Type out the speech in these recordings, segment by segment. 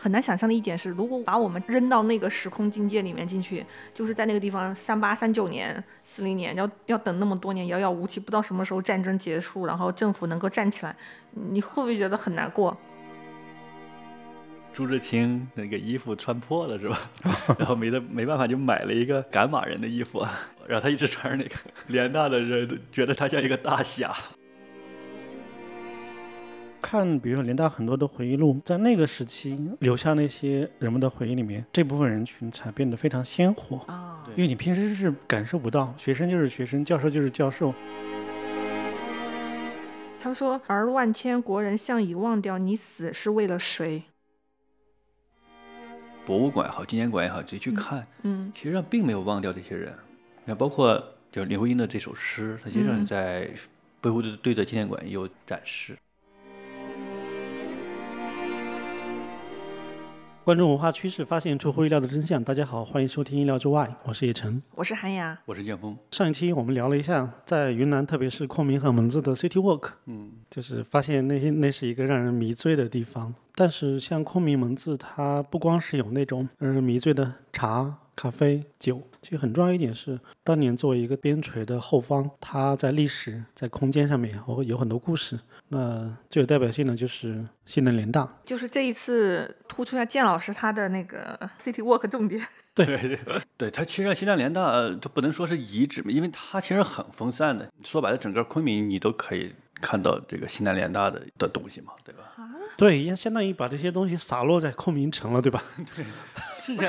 很难想象的一点是，如果把我们扔到那个时空境界里面进去，就是在那个地方三八、三九年、四零年，要要等那么多年，遥遥无期，不知道什么时候战争结束，然后政府能够站起来，你会不会觉得很难过？朱志清那个衣服穿破了是吧？然后没得没办法就买了一个赶马人的衣服，然后他一直穿着那个，联大的人觉得他像一个大侠。看，比如说联大很多的回忆录，在那个时期留下那些人们的回忆里面，这部分人群才变得非常鲜活啊。因为你平时是感受不到，学生就是学生，教授就是教授。他们说：“而万千国人向已忘掉，你死是为了谁？”博物馆也好，纪念馆也好，直接去看，嗯，其实上并没有忘掉这些人。你看，包括就林徽因的这首诗，它实际上在维护队的纪念馆有展示。关注文化趋势，发现出乎意料的真相。大家好，欢迎收听《意料之外》，我是叶晨，我是韩雅，我是建峰。上一期我们聊了一下在云南，特别是昆明和蒙自的 City Walk，嗯，就是发现那些那是一个让人迷醉的地方。但是像昆明蒙自，它不光是有那种让人迷醉的茶。咖啡酒，其实很重要一点是，当年作为一个边陲的后方，它在历史、在空间上面，我有很多故事。那最有代表性的就是西南联大，就是这一次突出一下建老师他的那个 City Walk 重点。对对对，对它其实西南联大，它不能说是遗址嘛，因为它其实很分散的。说白了，整个昆明你都可以看到这个西南联大的的东西嘛，对吧？对，相当于把这些东西洒落在昆明城了，对吧？对。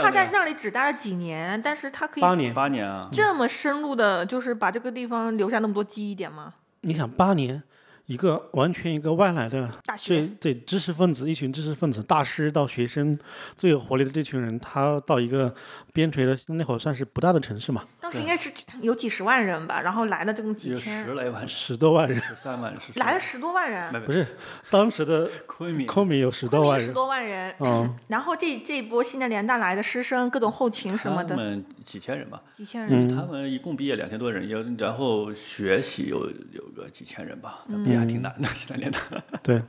他在那里只待了几年，但是他可以八年八年啊，这么深入的，就是把这个地方留下那么多记忆点吗？你想八年。一个完全一个外来的，对对，知识分子，一群知识分子，大师到学生，最有活力的这群人，他到一个边陲的那会儿算是不大的城市嘛。当时应该是有几十万人吧，然后来了这么几千，十来万，十多万人，十三万，来了十多万人，不是，当时的昆明，昆明有十多万人，十多万人，嗯，然后这这一波西南联大来的师生，各种后勤什么的，他们几千人吧，几千人，他们一共毕业两千多人，有然后学习有有个几千人吧，毕业。还挺难的，西南联大。对，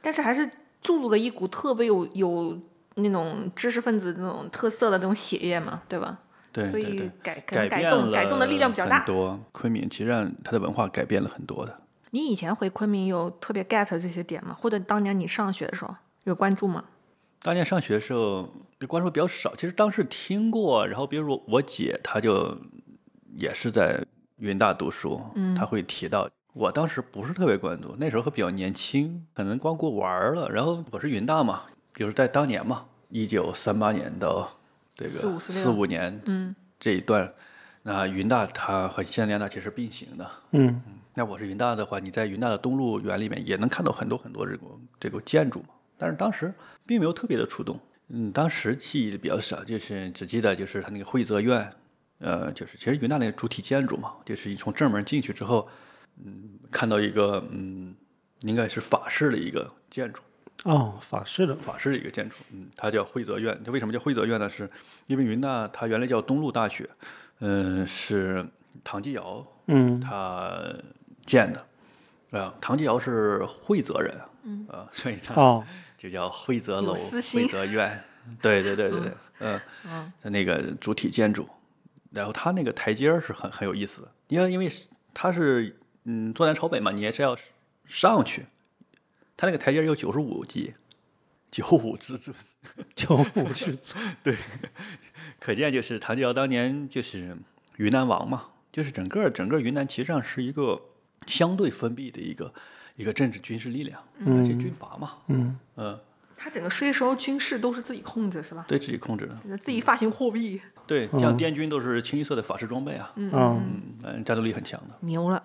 但是还是注入了一股特别有有那种知识分子那种特色的那种血液嘛，对吧？对，所以改改改动改动的力量比较大。很多昆明其实让它的文化改变了很多的。你以前回昆明有特别 get 这些点吗？或者当年你上学的时候有关注吗？当年上学的时候关注比较少，其实当时听过，然后比如说我姐，她就也是在云大读书，嗯，她会提到。我当时不是特别关注，那时候还比较年轻，可能光顾玩了。然后我是云大嘛，就是在当年嘛，一九三八年到这个四五年，嗯，这一段，那云大它和西南联大其实并行的，嗯，那我是云大的话，你在云大的东路园里面也能看到很多很多这个这个建筑嘛。但是当时并没有特别的触动，嗯，当时记忆比较少，就是只记得就是它那个惠泽院，呃，就是其实云大那个主体建筑嘛，就是你从正门进去之后。嗯，看到一个嗯，应该是法式的一个建筑哦，法式的法式的一个建筑，嗯，它叫惠泽院。它为什么叫惠泽院呢？是因为云大它原来叫东陆大学，嗯，是唐继尧嗯他建的啊。唐继尧是惠泽人嗯啊，所以他哦就叫惠泽楼、惠泽院。对对对对对，嗯嗯，那个主体建筑，然后它那个台阶是很很有意思的，因为因为它是。嗯，坐南朝北嘛，你也是要上去。它那个台阶有九十五级，九五之尊，九五之尊，对，可见就是唐继尧当年就是云南王嘛，就是整个整个云南其实上是一个相对封闭的一个一个政治军事力量，而且军阀嘛，嗯嗯，他整个税收军事都是自己控制是吧？对自己控制的，自己发行货币，对，像滇军都是清一色的法式装备啊，嗯嗯，战斗力很强的，牛了。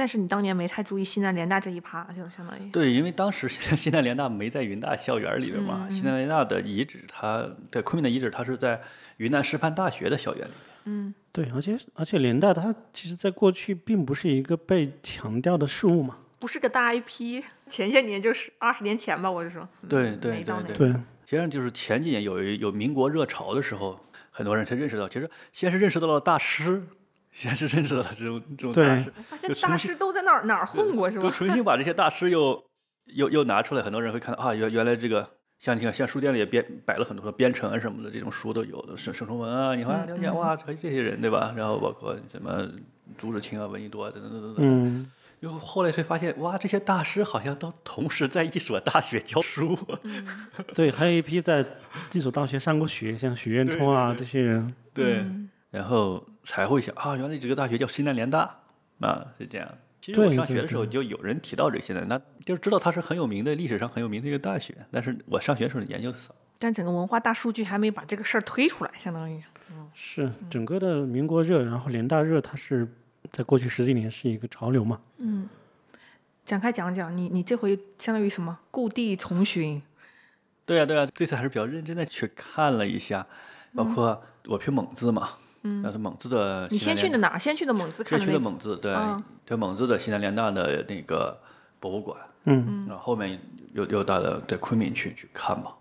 但是你当年没太注意西南联大这一趴，就相当于对，因为当时西南联大没在云大校园里边嘛，西南联大的遗址，它在昆明的遗址，它是在云南师范大学的校园里。嗯，对，而且而且联大它其实在过去并不是一个被强调的事物嘛，不是个大 IP。前些年就是二十年前吧，我就说。对对对对。实际上就是前几年有有民国热潮的时候，很多人才认识到，其实先是认识到了大师。先是认识了这种这种大师，发现大师都在哪儿哪儿混过是吧？就重新把这些大师又又又拿出来，很多人会看到啊，原原来这个像你看，像书店里也编摆了很多的编程啊什么的这种书都有的，沈沈从文啊，你看了解哇，还有这些人对吧？然后包括什么朱自清啊、闻一多啊等等等等等。嗯，又后后来才发现，哇，这些大师好像都同时在一所大学教书。对，还有一批在一所大学上过学，像许渊冲啊这些人。对，然后才会想啊，原来这个大学叫西南联大啊，是这样。其实我上学的时候就有人提到这些的，那就是知道它是很有名的，历史上很有名的一个大学。但是我上学的时候研究的少。但整个文化大数据还没把这个事儿推出来，相当于。嗯是整个的民国热，然后联大热，它是在过去十几年是一个潮流嘛。嗯展开讲讲，你你这回相当于什么故地重寻？对呀、对呀、这次还是比较认真的去看了一下，包括我去蒙自嘛，嗯，那是蒙自的你先去的哪？先去的蒙自看先去的那个。的蒙自，对，嗯对蒙自的西南联大的那个博物馆，嗯，然后后面又又到了对昆明去去看嘛。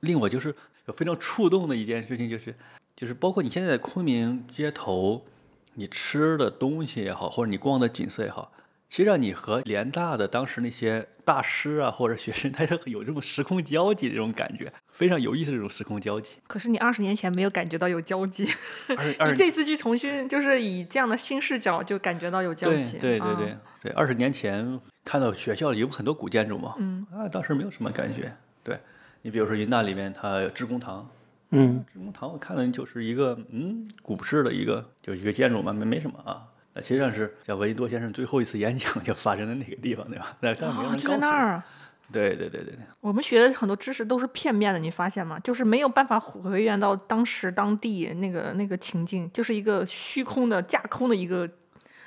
令我就是有非常触动的一件事情，就是就是包括你现在在昆明街头，你吃的东西也好，或者你逛的景色也好，其实让你和联大的当时那些大师啊或者学生，他是有这种时空交集的这种感觉，非常有意思的这种时空交集。可是你二十年前没有感觉到有交集，你这次去重新就是以这样的新视角就感觉到有交集。对对啊对对，二十年前看到学校里有很多古建筑嘛，嗯，啊，当时没有什么感觉。对你比如说云大里面它有职工堂，嗯，职工堂我看了就是一个嗯古式的一个就是一个建筑嘛，没没什么啊。那实际上是叫闻一多先生最后一次演讲就发生在那个地方，对吧？那但没就在。那儿。对对对对对，我们学的很多知识都是片面的，你发现吗？就是没有办法回原到当时当地那个那个情境，就是一个虚空的架空的一个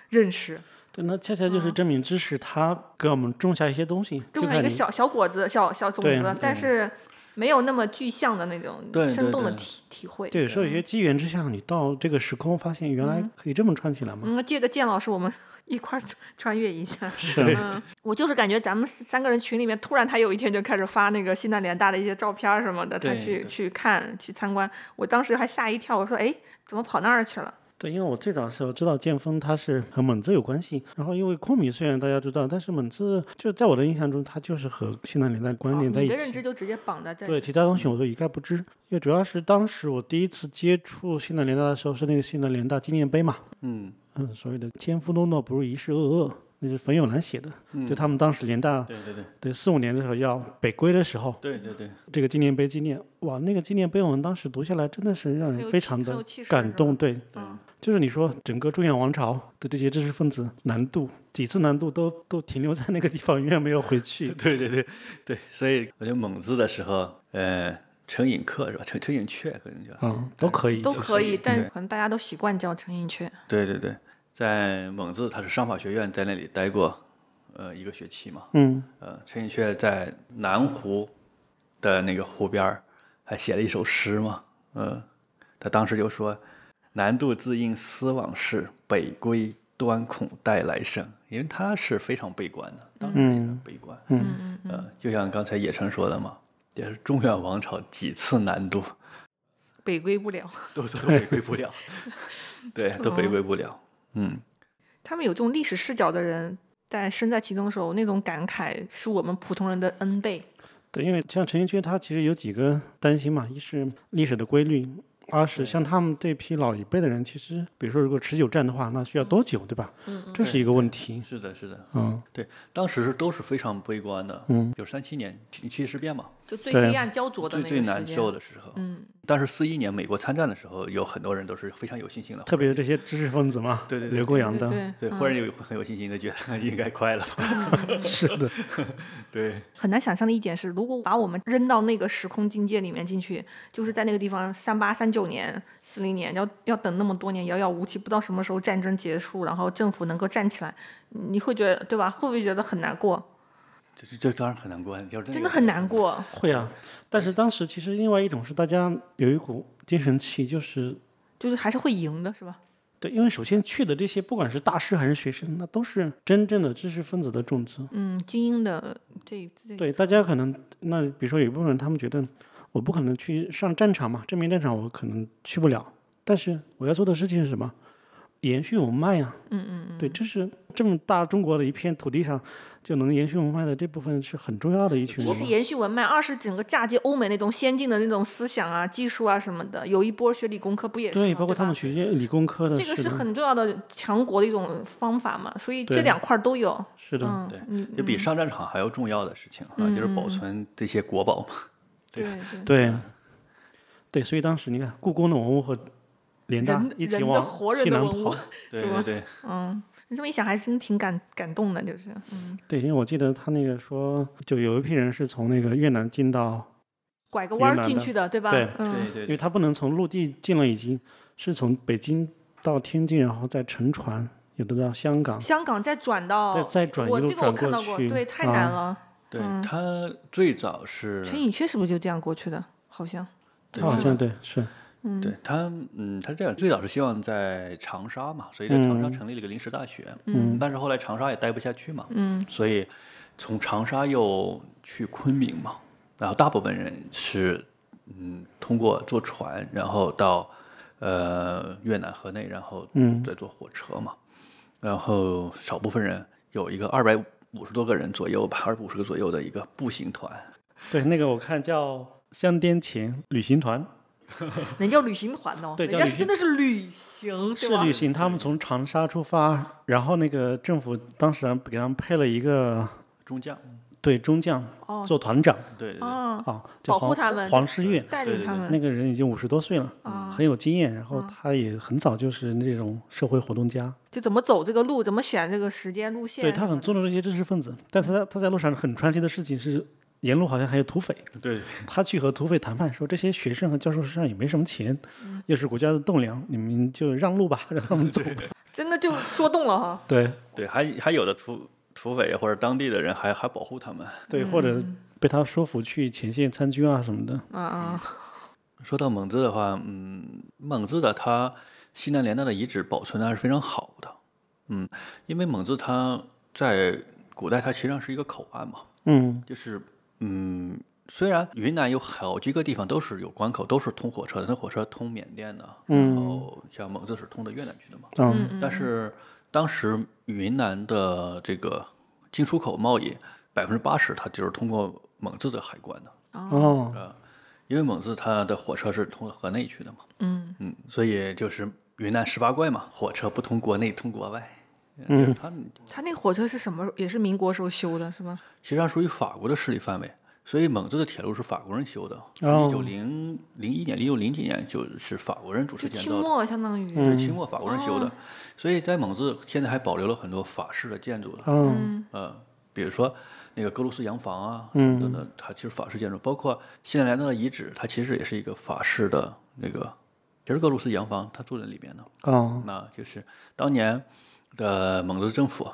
认识，对，那恰恰就是证明知识它给我们种下一些东西，种下一个小小果子、小小种子，但是没有那么具象的那种生动的对体体会。对，有时候有些机缘之下，你到这个时空，发现原来可以这么串起来吗。嗯，借着建老师，我们 一块儿穿越一下。是嗯，我就是感觉咱们三个人群里面，突然他有一天就开始发那个西南联大的一些照片什么的，他去去看去参观，我当时还吓一跳，我说哎，怎么跑那儿去了？对，因为我最早的时候知道剑锋他是和蒙自有关系，然后因为昆明虽然大家知道，但是蒙自就在我的印象中，他就是和西南联大关联在一起你的认起。知就直接绑在这里。对其他东西我都一概不知，因为主要是当时我第一次接触西南联大的时候是那个西南联大纪念碑嘛，嗯，嗯，所谓的“千夫诺诺，不如一世恶恶”，那是冯友兰写的。嗯就他们当时联大对对对对四五年的时候要北归的时候，对对对，这个纪念碑纪念，哇，那个纪念碑我们当时读下来真的是让人非常的感动。对，对就是你说整个中原王朝的这些知识分子难度几次难度都都停留在那个地方，永远没有回去。对对对对，所以我觉得蒙自的时候，呃，陈寅恪是吧？陈陈寅恪可能叫。嗯，都可以。都可以，但可能大家都习惯叫陈寅恪。对对对，在蒙自他是商法学院在那里待过，呃，一个学期嘛。嗯，呃，陈寅恪在南湖的那个湖边儿还写了一首诗嘛。呃，他当时就说：“南渡自应思往事，北归端恐待来生。”因为他是非常悲观的，当然也很悲观。嗯嗯呃，就像刚才野城说的嘛，也是中原王朝几次南渡，北归不了。都都北归不了，对，都北归不了。嗯，他们有这种历史视角的人，在身在其中的时候，那种感慨是我们普通人的 N 倍。对，因为像陈寅恪他其实有几个担心嘛，一是历史的规律，二是像他们这批老一辈的人，其实比如说如果持久战的话，那需要多久，对吧？嗯这是一个问题。是的，是的，嗯对，当时都是非常悲观的。嗯，有三七年七七事变嘛，就最黑暗焦灼的最那个时间。最难受的时候。嗯，但是四一年美国参战的时候，有很多人都是非常有信心的，特别是这些知识分子嘛，对对对刘国阳的，对对对，忽然有很有信心的觉得 应该快了吧？是的，对，很难想象的一点是，如果把我们扔到那个时空境界里面进去，就是在那个地方三八三九年、四零年，要要等那么多年，遥遥无期，不知道什么时候战争结束，然后政府能够站起来，你会觉得对吧？会不会觉得很难过？这这当然很难过，要真的很难过。会啊。但是当时其实另外一种是大家有一股精神气，就是就是还是会赢的，是吧？对，因为首先去的这些不管是大师还是学生，那都是真正的知识分子的种子。嗯，精英的这这对，大家可能那比如说有一部分人，他们觉得我不可能去上战场嘛，正面战场我可能去不了，但是我要做的事情是什么？延续文脉呀、嗯嗯嗯，对，这是这么大中国的一片土地上就能延续文脉的这部分是很重要的一群人一是。延续文脉，二是整个嫁接欧美那种先进的那种思想啊、技术啊什么的。有一波学理工科不也是？对，包括他们学些理工科的，这个是很重要的强国的一种方法嘛，所以这两块都有。是的，嗯，对你就比上战场还要重要的事情啊，就是保存这些国宝嘛。对对对，对，所以当时你看，故宫的文物和联大人人的一起往西南跑。对对对，嗯，你这么一想，还真挺感感动的，就是嗯，对，因为我记得他那个说，就有一批人是从那个越南进到，拐个弯进去的，对吧？对嗯，对对因为他不能从陆地进了，已经是从北京到天津，然后再乘船，有的到香港，香港再转到再再转一路转过，去，对，太难啊。了。对嗯他最早是陈寅恪是不是就这样过去的？好像，对他好像对是，嗯，对他，嗯，他这样最早是希望在长沙嘛，所以在长沙嗯。成立了一个临时大学，嗯。但是后来长沙也待不下去嘛，嗯。所以从长沙又去昆明嘛，然后大部分人是嗯通过坐船，然后到呃越南河内，然后嗯。再坐火车嘛，然后少部分人有一个二百五十多个人左右吧，二百五十个左右的一个步行团，对那个我看叫香滇情旅行团，人叫旅行团哦，人对叫旅家是真的是旅行，是旅行，他们从长沙出发，然后那个政府当时给他们配了一个中将，对中将哦。做团长。对对对，哦，啊，保护他们。黄世岳。带领他们。那个人已经五十多岁了，啊，很有经验，然后他也很早就是那种社会活动家，就怎么走这个路，怎么选这个时间路线对。他很尊重这些知识分子。但他他在路上很传奇的事情是，沿路好像还有土匪，对他去和土匪谈判，说这些学生和教授身上也没什么钱，嗯又是国家的栋梁，你们就让路吧，让他们走吧。真的就说动了哈。对对，还还有的土土匪或者当地的人还还保护他们。对，或者嗯被他说服去前线参军啊什么的。啊啊，说到蒙自的话，嗯，蒙自的它西南联大的遗址保存的还是非常好的，嗯，因为蒙自它在古代它实际上是一个口岸嘛，嗯就是嗯，虽然云南有好几个地方都是有关口，都是通火车的，那火车通缅甸的，然后像蒙自是通到越南去的嘛，嗯。但是当时云南的这个进出口贸易百分之八十它就是通过蒙自的海关的。哦。因为蒙自它的火车是通河内去的嘛，嗯。嗯，所以就是云南十八怪嘛，火车不通国内，通国外。嗯，它他那个火车是什么？也是民国时候修的，是吧？实际上属于法国的势力范围，所以蒙自的铁路是法国人修的，一九零零一年、零九零几年就是法国人主持建造的，清末相当于。对，清末法国人修的，所以在蒙自现在还保留了很多法式的建筑的，嗯呃，比如说那个格鲁斯洋房啊什么的呢，它其实法式建筑，包括西南联大的遗址，它其实也是一个法式的那个，也是格鲁斯洋房，它住在里面的。哦那就是当年的蒙自政府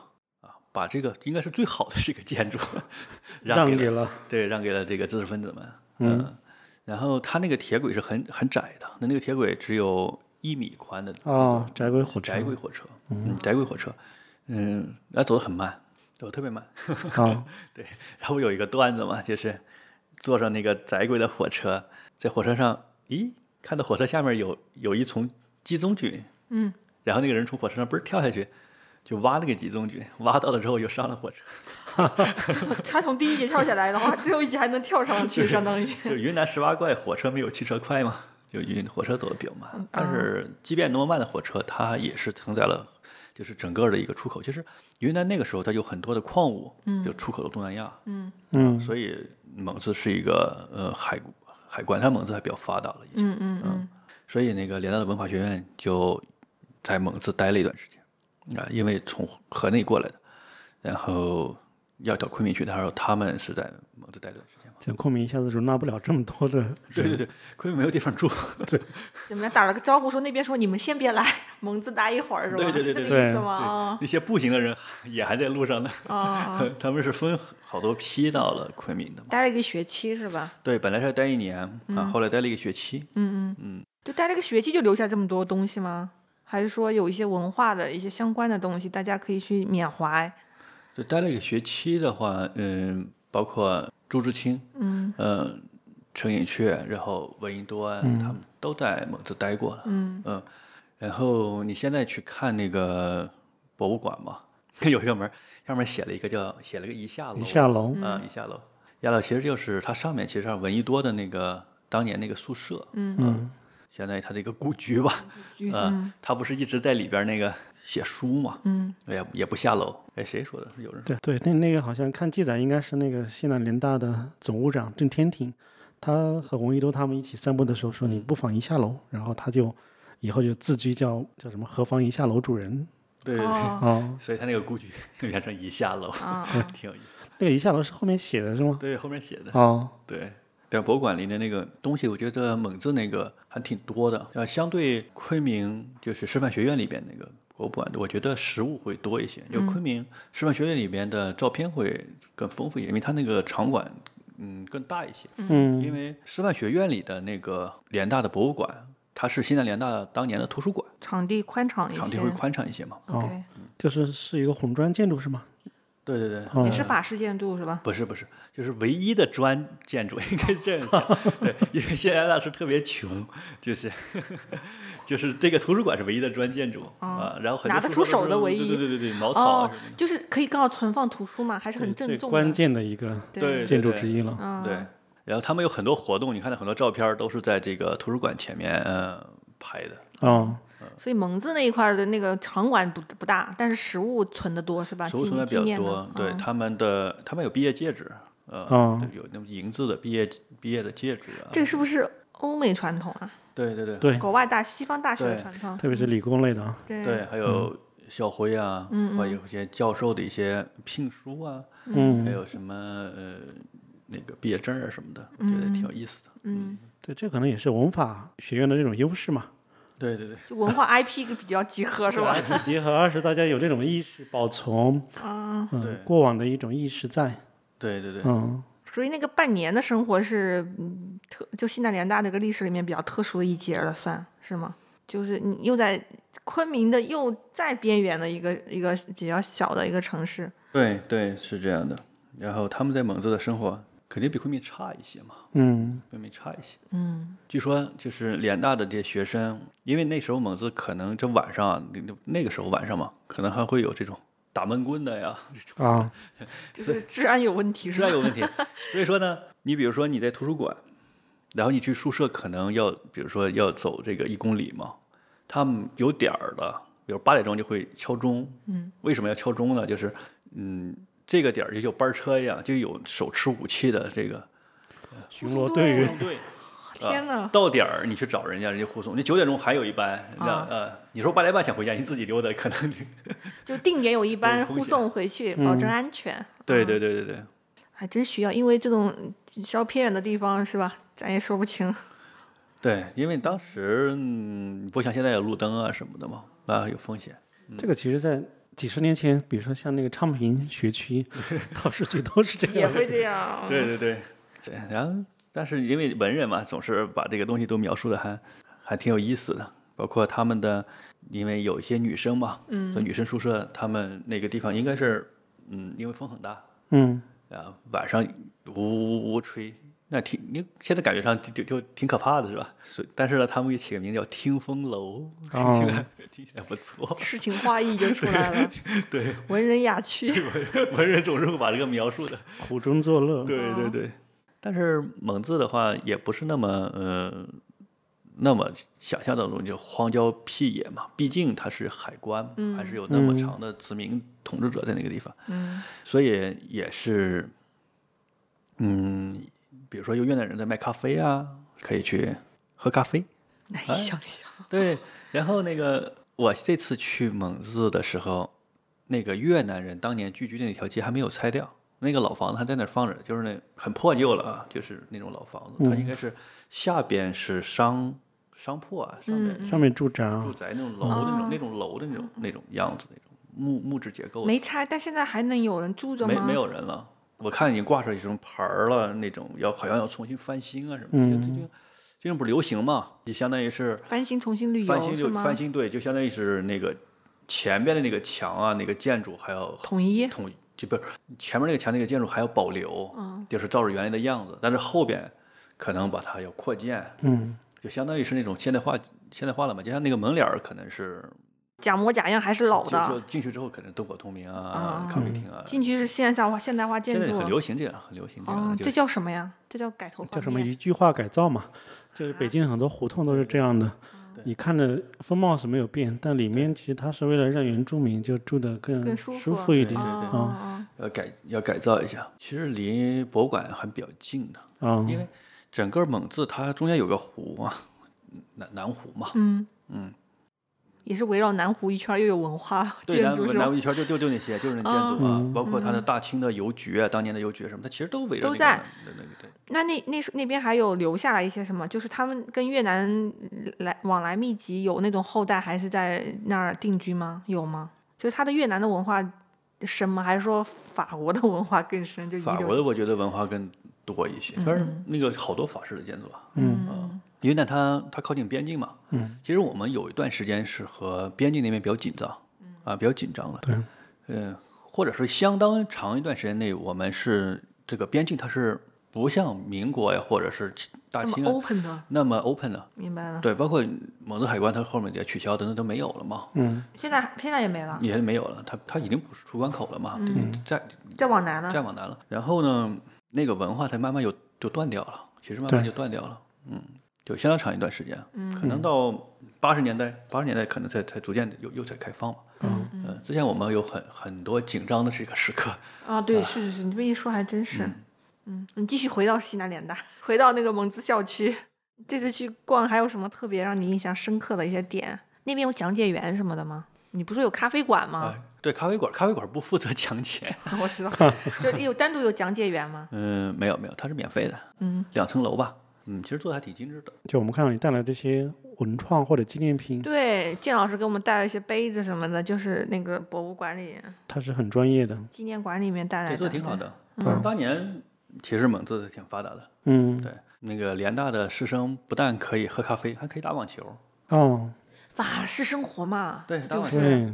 啊，把这个应该是最好的这个建筑 让给了让了对让给了这个知识分子们。嗯，然后他那个铁轨是很很窄的，那那个铁轨只有一米宽的哦，窄轨火车窄轨火车，嗯，窄轨火车，嗯，那走得很慢，走得特别慢。对然后有一个段子嘛，就是坐上那个窄轨的火车，在火车上，咦，看到火车下面有有一丛鸡枞菌，嗯，然后那个人从火车上嘣儿跳下去，就挖那个鸡枞菌，挖到了之后又上了火车。他从第一节跳下来的话，最后一节还能跳上去，相当于。就云南十八怪，火车没有汽车快嘛，就云火车走的比较慢。但是即便那么慢的火车，它也是承载了就是整个的一个出口。其实云南那个时候它有很多的矿物，就出口到东南亚。嗯嗯所以蒙自是一个呃海海关，它蒙自还比较发达了已经。嗯嗯嗯所以那个联大的文化学院就在蒙自待了一段时间啊，因为从河内过来的，然后要到昆明去的时候，他们是在蒙自待段时间嘛。这昆明一下子容纳不了这么多的。对对对，昆明没有地方住。对怎么样？打了个招呼说那边说你们先别来，蒙自待一会儿是吧？对对对是这个对意思吗？啊那些步行的人也还在路上呢，啊！他们是分好多批到了昆明的嘛。待了一个学期是吧？对，本来是要待一年啊，后来待了一个学期。嗯嗯嗯，就待了个学期就留下这么多东西吗？还是说有一些文化的一些相关的东西，大家可以去缅怀？就待了一个学期的话，嗯，包括朱自清，嗯。嗯，陈寅恪，然后闻一多安，他们都在蒙自待过了。嗯。嗯，然后你现在去看那个博物馆嘛，有一个门儿上面写了一个叫写了个一下楼，一下楼，啊，一下楼，一下楼其实就是它上面其实上闻一多的那个当年那个宿舍，嗯嗯，相当于他的一个故居吧，居嗯，他不是一直在里边那个写书嘛，嗯，也也不下楼，哎，谁说的？有人对对，那那个好像看记载应该是那个西南联大的总务长郑天挺，他和闻一多他们一起散步的时候说你不妨一下楼，然后他就以后就自居叫叫什么何妨一下楼主人对对对，哦 哦，所以他那个故居就变成一下楼，啊，挺有意思。那个一下楼是后面写的是吗？对，后面写的。哦，对，在博物馆里的那个东西，我觉得蒙自那个还挺多的。呃，相对昆明就是师范学院里边那个博物馆的，我觉得实物会多一些。就昆明师范学院里边的照片会更丰富一些，因为它那个场馆嗯更大一些。嗯因为师范学院里的那个联大的博物馆，它是西南联大当年的图书馆，场地宽敞一些，场地会宽敞一些嘛。OK，就是是一个红砖建筑是吗？对对对。哦也是法式建筑是吧？不是不是，就是唯一的砖建筑，应该是这样讲。对，因为现在大是特别穷，就是 就是这个图书馆是唯一的砖建筑啊，然后很拿得出手的唯一对对对茅草就是可以刚好存放图书嘛，还是很最郑重的。关键的一个对建筑之一了。嗯，对。然后他们有很多活动，你看到很多照片都是在这个图书馆前面呃拍的。哦，所以蒙自那一块的那个场馆不不大，但是实物存的多是吧？实物存的比较多，对嗯他们的他们有毕业戒指，有那种银质的毕业毕业的戒指啊。这个是不是欧美传统啊？对对对对，国外大西方大学的传统？特别是理工类的啊。对对，还有校徽啊，嗯或有一些教授的一些聘书啊，还嗯，有什么呃那个毕业证啊什么的，我觉得挺有意思的。嗯，对，这可能也是文法学院的这种优势嘛。对对对，就文化 IP 比较集合是吧？？IP 集合，二是大家有这种意识保存，啊，嗯对，过往的一种意识在，对对对，嗯，所以那个半年的生活是，嗯，特就西南联大这个历史里面比较特殊的一节了，算是吗？就是你又在昆明的又再边缘的一个一个比较小的一个城市，对对是这样的。然后他们在蒙自的生活肯定比昆明差一些嘛，嗯，昆明差一些。嗯据说就是联大的这些学生，因为那时候蒙自可能这晚上啊，那那个时候晚上嘛，可能还会有这种打闷棍的呀，啊，就是治安有问题是吧？治安有问题。所以说呢，你比如说你在图书馆，然后你去宿舍，可能要比如说要走这个一公里嘛，他们有点儿的，比如八点钟就会敲钟。嗯，为什么要敲钟呢？就是嗯，这个点儿就像班车一样，就有手持武器的这个巡逻队员，对。天哪！到点儿你去找人家，人家护送。你九点钟还有一班，那啊呃，你说八点半想回家，你自己溜达，可能 就定点有一班护送回去，保证安全。对啊对对对对。还真需要，因为这种稍偏远的地方是吧？咱也说不清。对，因为当时嗯，不像现在有路灯啊什么的嘛，啊，有风险。这个其实在几十年前，比如说像那个昌平学区，到市区都是这样。也会这样。对对对对，然后但是因为文人嘛，总是把这个东西都描述的还还挺有意思的，包括他们的，因为有一些女生嘛，嗯，女生宿舍，他们那个地方应该是，嗯，因为风很大，嗯，啊，晚上呜呜呜吹，那挺你现在感觉上就就就挺可怕的是吧？是，但是呢，他们给起个名叫听风楼，听起来、听起来不错。诗情画意就出来了，对，文人雅趣。文人总是会把这个描述的。苦中作乐。对对对。但是蒙自的话，也不是那么呃那么想象当中就荒郊僻野嘛，毕竟它是海关，还是有那么长的殖民统治者在那个地方，嗯所以也是，嗯，比如说有越南人在卖咖啡啊，可以去喝咖啡。难以想象。对，然后那个我这次去蒙自的时候，那个越南人当年聚居的那条街还没有拆掉，那个老房子还在那儿放着，就是那很破旧了啊，就是那种老房子，它应该是下边是商商铺啊，上面上面住宅啊住，宅那种楼的那种、那种楼的那种那种样子，那种木木质结构，没拆，但现在还能有人住着吗？没没有人了。我看已经挂上一种牌儿了，那种要好像要重新翻新啊什么的，嗯最近最近不是流行嘛，就相当于是翻新重新旅翻新游是吗？就翻新，对，就相当于是那个前边的那个墙啊，那个建筑还要统一。统一，就不是前面那个墙那个建筑还要保留，嗯就是照着原来的样子，但是后边可能把它要扩建，嗯，就相当于是那种现代化现代化了嘛，就像那个门脸儿可能是假模假样还是老就就的，进去之后可能灯火通明啊啊，咖啡厅啊，进去是现代化现代化建现在筑很流行这样，很流行这样这叫什么呀？这叫改头换叫什么一句话改造嘛，就是北京很多胡同都是这样的。对你看的风貌是没有变，但里面其实它是为了让原住民就住得更更舒服一点对对对要改要改造一下。其实离博物馆还比较近的，啊。因为整个蒙自它中间有个湖啊，南南湖嘛，嗯嗯，也是围绕南湖一圈儿，又有文化对，建筑是吧南南湖？一圈就就就那些，就是那建筑啊，嗯包括它的大清的邮局啊，当年的邮局什么，它其实都围着那个都在那那。那那那那边还有留下来一些什么？就是他们跟越南来往来密集，有那种后代还是在那儿定居吗？有吗？就是他的越南的文化深吗？还是说法国的文化更深？就法国的我觉得文化更多一些，反正那个好多法式的建筑啊，嗯因为呢它它靠近边境嘛，嗯，其实我们有一段时间是和边境那边比较紧张，啊比较紧张的，对，嗯，或者是相当长一段时间内，我们是这个边境它是不像民国呀或者是其大那么 open 的，那么 open 的，明白了。对，包括蒙自海关它后面也取消等等都没有了嘛，嗯，现在现在也没了，也没有了，它它已经不是出关口了嘛，嗯再再往南了。再往南了。然后呢，那个文化它慢慢就就断掉了，其实慢慢就断掉了，嗯，就相当长一段时间，可能到八十年代，八十年代可能才才逐渐地又又在开放嘛，嗯嗯、之前我们有很很多紧张的这个时刻，啊，对，是是是，你这么一说还真是。嗯，你继续回到西南联大，回到那个蒙自校区，这次去逛还有什么特别让你印象深刻的一些点？那边有讲解员什么的吗？你不是有咖啡馆吗？哎，对，咖啡馆，咖啡馆不负责讲解，我知道，就有单独有讲解员吗？嗯，没有没有，它是免费的，嗯，两层楼吧，嗯，其实做的还挺精致的，就我们看到你带来这些文创或者纪念品，对，建老师给我们带了一些杯子什么的，就是那个博物馆里、他是很专业的。纪念馆里面带来对，的，做的挺好对。的。当年其实蒙自挺发达的，嗯，对，那个联大的师生不但可以喝咖啡，还可以打网球，哦，法式生活嘛，对打网球就是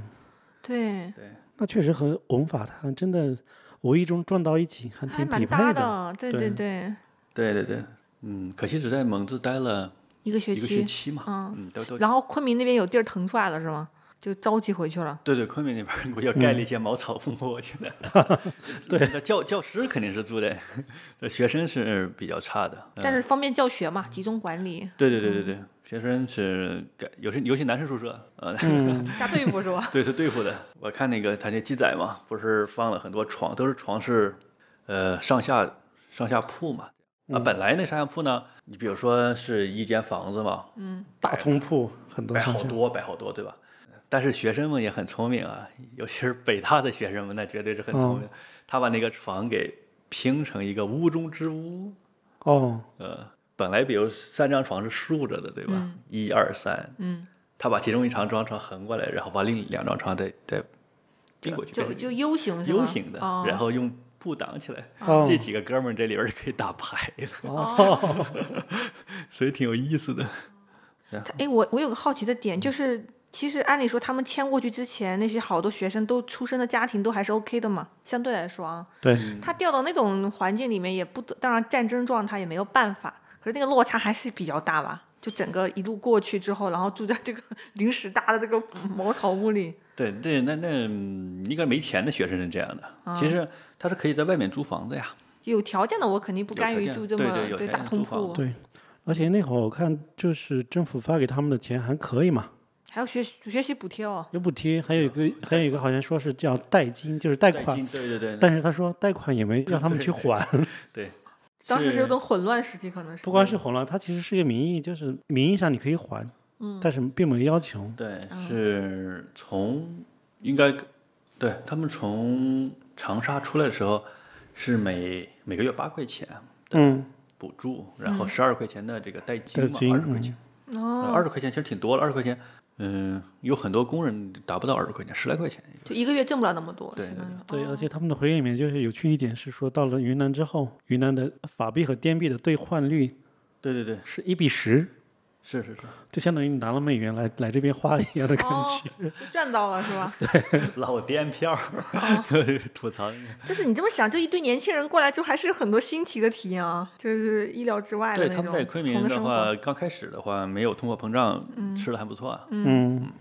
对，对，那确实和文法它真的无意中撞到一起，还还挺匹配的。对对对，对对对，嗯，可惜只在蒙自待了一个学一个学期，期嘛，嗯，然后昆明那边有地儿腾出来了是吗？就着急回去了。对对，昆明那边儿估计要盖了一些茅草屋，我觉得。对，教教师肯定是住的，这学生是比较差的。嗯但是方便教学嘛，集中管理，对对对对对，学生是盖，有些尤其男生宿舍，呃，嗯，下对付是吧？对是对付的。我看那个他那记载嘛，不是放了很多床，都是床是，呃，上下上下铺嘛。啊，本来那上下铺呢，你比如说是一间房子嘛，嗯大通铺很多。摆好多，摆好多，对吧？但是学生们也很聪明啊，尤其是北大的学生们，那绝对是很聪明。他把那个床给拼成一个屋中之屋。哦，呃，本来比如三张床是竖着的，对吧？一二三，嗯，他把其中一张床床横过来，然后把另两张床再再并过去，变成就就 U 型 U 型的，哦然后用布挡起来。哦这几个哥们儿这里边儿就可以打牌了，哦，所以挺有意思的。他哎，我我有个好奇的点，就是其实按理说他们迁过去之前，那些好多学生都出生的家庭都还是 OK 的嘛，相对来说啊，对，他调到那种环境里面也不，当然战争状态也没有办法，可是那个落差还是比较大吧。就整个一路过去之后，然后住在这个 临时搭的这个 茅草屋里，对对，那那嗯应该没钱的学生是这样的。啊其实他是可以在外面租房子呀。有条件的我肯定不甘于住这么大通铺，对而且那会儿我看就是政府发给他们的钱还可以嘛，还有学学习补贴哦。有补贴，还有一个还有一个好像说是叫代金，就是贷款，金对对对但是他说贷款也没让他们去还，对。当时是有种混乱时期，可能是不光是混乱，它其实是一个名义，就是名义上你可以还，嗯，但是并没有要求。对，是从应该对他们从长沙出来的时候是每每个月八块钱嗯，补助，然后十二块钱的这个代金嘛，二十块钱，哦，二十块钱其实挺多了，二十块钱，嗯，有很多工人达不到二十块钱，十来块钱也就。就一个月挣不了那么多，对对，哦。而且他们的回忆里面就是有趣一点是说，到了云南之后，云南的法币和滇币的兑换率对对对，是一比十，是是是，就相当于你拿了美元来来这边花一样的感哦觉。就赚到了是吧？对老店票儿，吐槽。就是你这么想，就一堆年轻人过来之后，还是有很多新奇的体验啊，就是意料之外的对，那种他们在昆明的。话，刚开始的话没有通货膨胀，吃的还不错啊。嗯，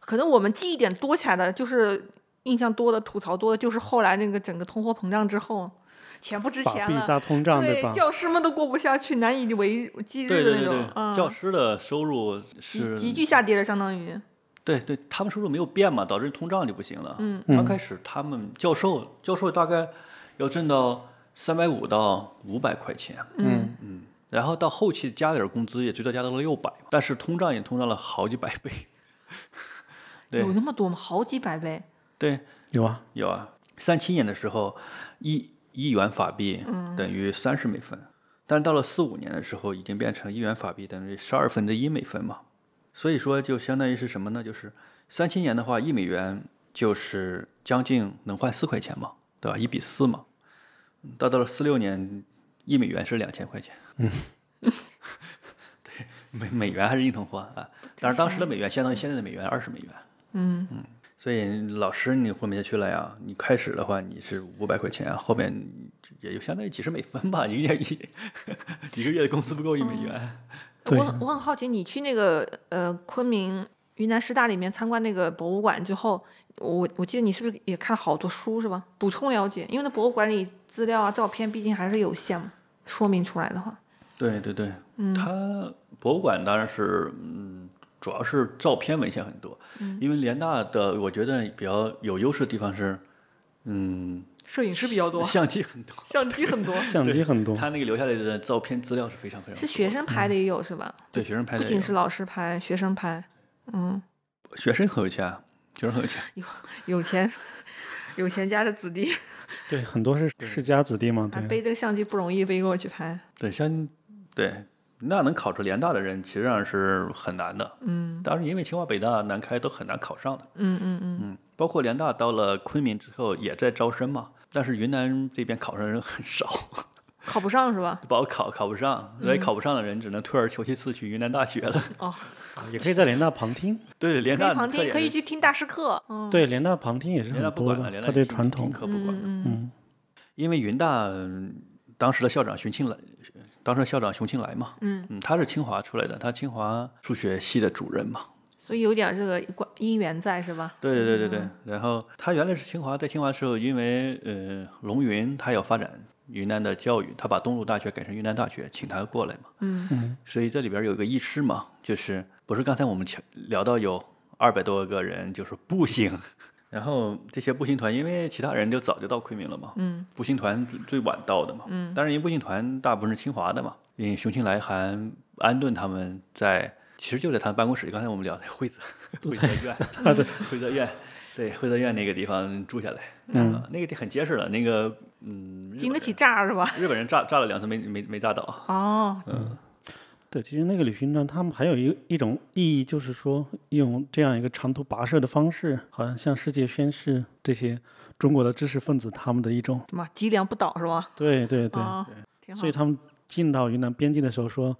可能我们记忆点多起来的，就是印象多的、吐槽多的，就是后来那个整个通货膨胀之后，钱不值钱了，币大通胀对吧？教师们都过不下去，难以为继日对对对的那种，对，教嗯，师的收入急是急剧下跌了，相当于，对对，他们收入没有变嘛，导致通胀就不行了。嗯，刚开始他们教授教授大概要挣到三百五到五百块钱，嗯。嗯。然后到后期加点儿工资也最多加到了六百，但是通胀也通胀了好几百倍。对。有那么多吗？好几百倍，对，有啊，有啊，三七年的时候，一一元法币等于三十美分，但是到了四五年的时候，已经变成一元法币等于十二分之一美分嘛。所以说，就相当于是什么呢？就是三七年的话，一美元就是将近能换四块钱嘛，对吧？一比四嘛。到到了四六年，一美元是两千块钱。嗯，对，美美元还是硬通货啊。但是当时的美元相当于现在的美元二十美元。嗯所以老师你混不下去了呀？你开始的话你是五百块钱，后面也就相当于几十美分吧，一个月一一个月的工资不够一美元。对我我很好奇，你去那个呃昆明云南师大里面参观那个博物馆之后，我我记得你是不是也看了好多书是吧？补充了解，因为那博物馆里资料啊、照片毕竟还是有限嘛，说明出来的话，对对对，嗯它博物馆当然是嗯，主要是照片文献很多，因为联大的我觉得比较有优势的地方是，嗯，摄影师比较多，相机很多，相机很多，相机很多。他那个留下来的照片资料是非常非常是学生拍的也有是吧？对学生拍的，不仅是老师拍，学生拍，嗯，学生很有钱啊，学生很有钱，有有钱有钱家的子弟，对，很多是世家子弟嘛，对。背这个相机不容易，背过去拍，对，像对，那能考出联大的人，其实上是很难的。嗯当然，因为清华、北大、南开都很难考上的。嗯嗯嗯，嗯，包括联大到了昆明之后也在招生嘛，但是云南这边考上的人很少，考不上是吧？不好考，考不上，所以考不上的人只能退而求其次去云南大学了。也可以在联大旁听，对，联可以大旁听，可以去听大师课，嗯，对，联大旁听也是联大很多不管了，联的，他对传统，课不管，嗯嗯嗯，因为云大嗯当时的校长熊庆来，当时校长熊庆来嘛，嗯嗯，他是清华出来的，他清华数学系的主任嘛，所以有点这个关因缘在是吧？对对对对对。然后他原来是清华，在清华的时候，因为呃龙云他要发展云南的教育，他把东陆大学改成云南大学，请他过来嘛。嗯所以这里边有一个意识嘛，就是不是刚才我们聊到有二百多个人就是步行，然后这些步行团，因为其他人就早就到昆明了嘛，嗯步行团最最晚到的嘛，嗯当然因为步行团大部分是清华的嘛，因为熊庆来还安顿他们在，其实就在他办公室，刚才我们聊的惠泽 惠泽院，惠泽院。对，惠泽院那个地方住下来，嗯啊那个地很结实了。那个，嗯，日经得本起炸是吧？日本人炸炸了两次没没没炸倒，哦，对，其实那个旅行团他们还有一一种意义，就是说用这样一个长途跋涉的方式，好像向世界宣示这些中国的知识分子他们的一种，什么脊梁不倒是吧？对对对，所以，他们进到云南边境的时候说，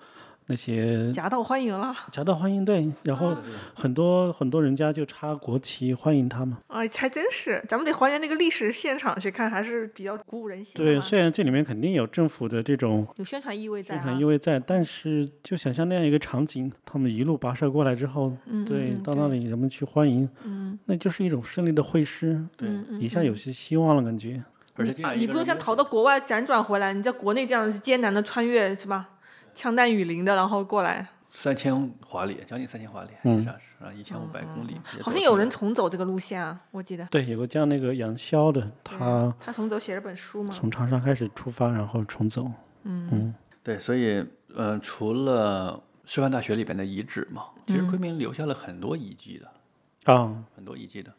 那些夹道欢迎了。夹道欢迎对，然后很多很多人家就插国旗欢迎他们。啊，还真是，咱们得还原那个历史现场去看，还是比较鼓舞人心对，虽然这里面肯定有政府的这种有宣传意味在宣啊。传意味在，但是就想象那样一个场景，他们一路跋涉过来之后，嗯，对，嗯到那，里人们去欢迎，嗯那就是一种胜利的会师，对，一下有些希望了，感觉。而且这啊，你不用像逃到国外辗转回来，你在国内这样艰难的穿越是吧？枪弹雨林的，然后过来，三千华里，将近三千华里，嗯实际上是啊，一千五百公里。也好像有人重走这个路线啊，我记得。对，有个叫那个杨潇的，他他重走写了本书嘛。从长沙开始出发，然后重走。嗯嗯，对，所以嗯、呃除了师范大学里边的遗址嘛，其实嗯昆明留下了很多遗迹的，啊，很多遗迹的。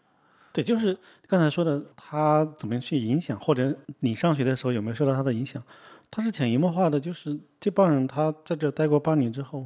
对，就是刚才说的，他怎么样去影响，或者你上学的时候有没有受到他的影响？他是潜移默化的，就是这帮人他在这待过八年之后，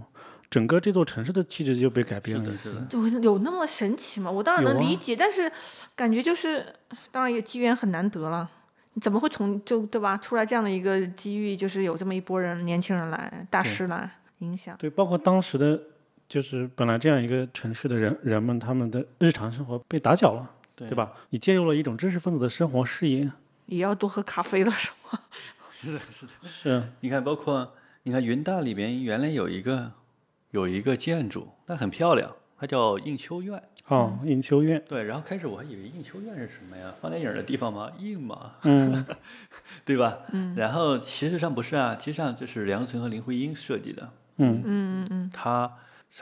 整个这座城市的气质就被改变了。是的，是的。就有那么神奇吗？我当然能理解，但是感觉就是，当然也机缘很难得了。你怎么会从就对吧出来这样的一个机遇，就是有这么一波人年轻人来大师来影响？对，包括当时的就是本来这样一个城市的人人们，他们的日常生活被打搅了，对对吧？你介入了一种知识分子的生活视野，也要多喝咖啡了，是吗？是的，是的，是你看，包括你看云大里边原来有一个有一个建筑，那很漂亮，它叫映秋院。哦，映秋院，对，然后开始我还以为映秋院是什么呀？放电影的地方吗？映嘛，嗯 对吧？嗯。然后其实上不是啊，其实上这是梁存和林徽因设计的，嗯嗯嗯它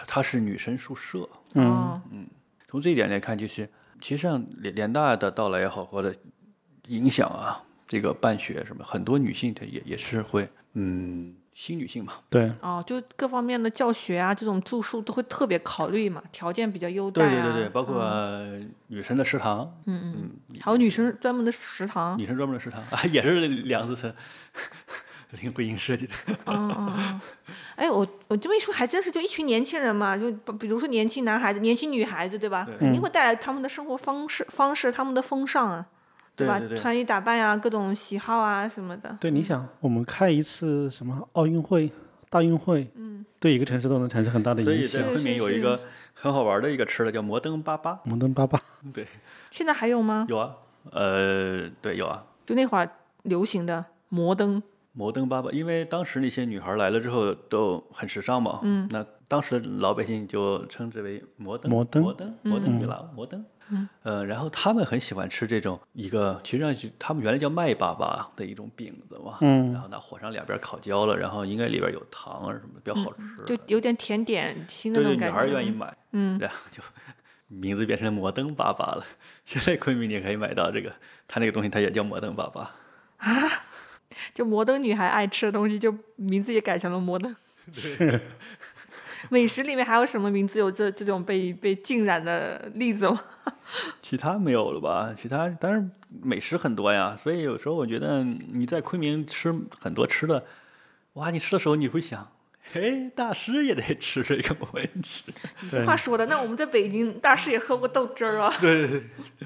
它是女生宿舍。嗯，嗯，从这一点来看，就是其实上联联大的到来也好，或者影响啊，这个办学什么，很多女性她也也是会，嗯，新女性嘛，对，哦，就各方面的教学啊，这种住宿都会特别考虑嘛，条件比较优待啊。对对对对，包括嗯女生的食堂，嗯嗯，还有女生专门的食堂。女生专门的食堂啊，也是梁思成、林徽因设计的。嗯嗯嗯，哎，我我这么一说，还真是就一群年轻人嘛，就比比如说年轻男孩子、年轻女孩子，对吧？肯定会带来他们的生活方式、方式、他们的风尚啊，吧？对对对穿衣打扮呀、各种喜好啊什么的。对，你想，我们开一次什么奥运会、大运会，嗯，对一个城市都能产生很大的影响所以。在昆明有一个很好玩的一个吃的叫摩登粑粑，摩登粑粑，对，现在还有吗？有啊，呃，对，有啊。就那会儿流行的摩登，摩登粑粑，因为当时那些女孩来了之后都很时尚嘛，嗯，那当时老百姓就称之为摩登，摩登摩登，摩登女郎，摩登，嗯，呃，然后他们很喜欢吃这种一个，其实上是他们原来叫麦粑粑的一种饼子嘛，嗯然后拿火上两边烤焦了，然后应该里边有糖啊什么的，比较好吃，就有点甜点心的那种感觉。女孩愿意买，嗯，然后就名字变成摩登粑粑了。现在昆明你也可以买到这个，它那个东西它也叫摩登粑粑。就摩登女孩爱吃的东西，就名字也改成了摩登。美食里面还有什么名字有这这种被被浸染的例子吗？其他没有了吧？其他当然美食很多呀，所以有时候我觉得你在昆明吃很多吃的，哇，你吃的时候你会想，嘿，大师也得吃这个没问题。对这话说的，那我们在北京大师也喝过豆汁儿啊，对，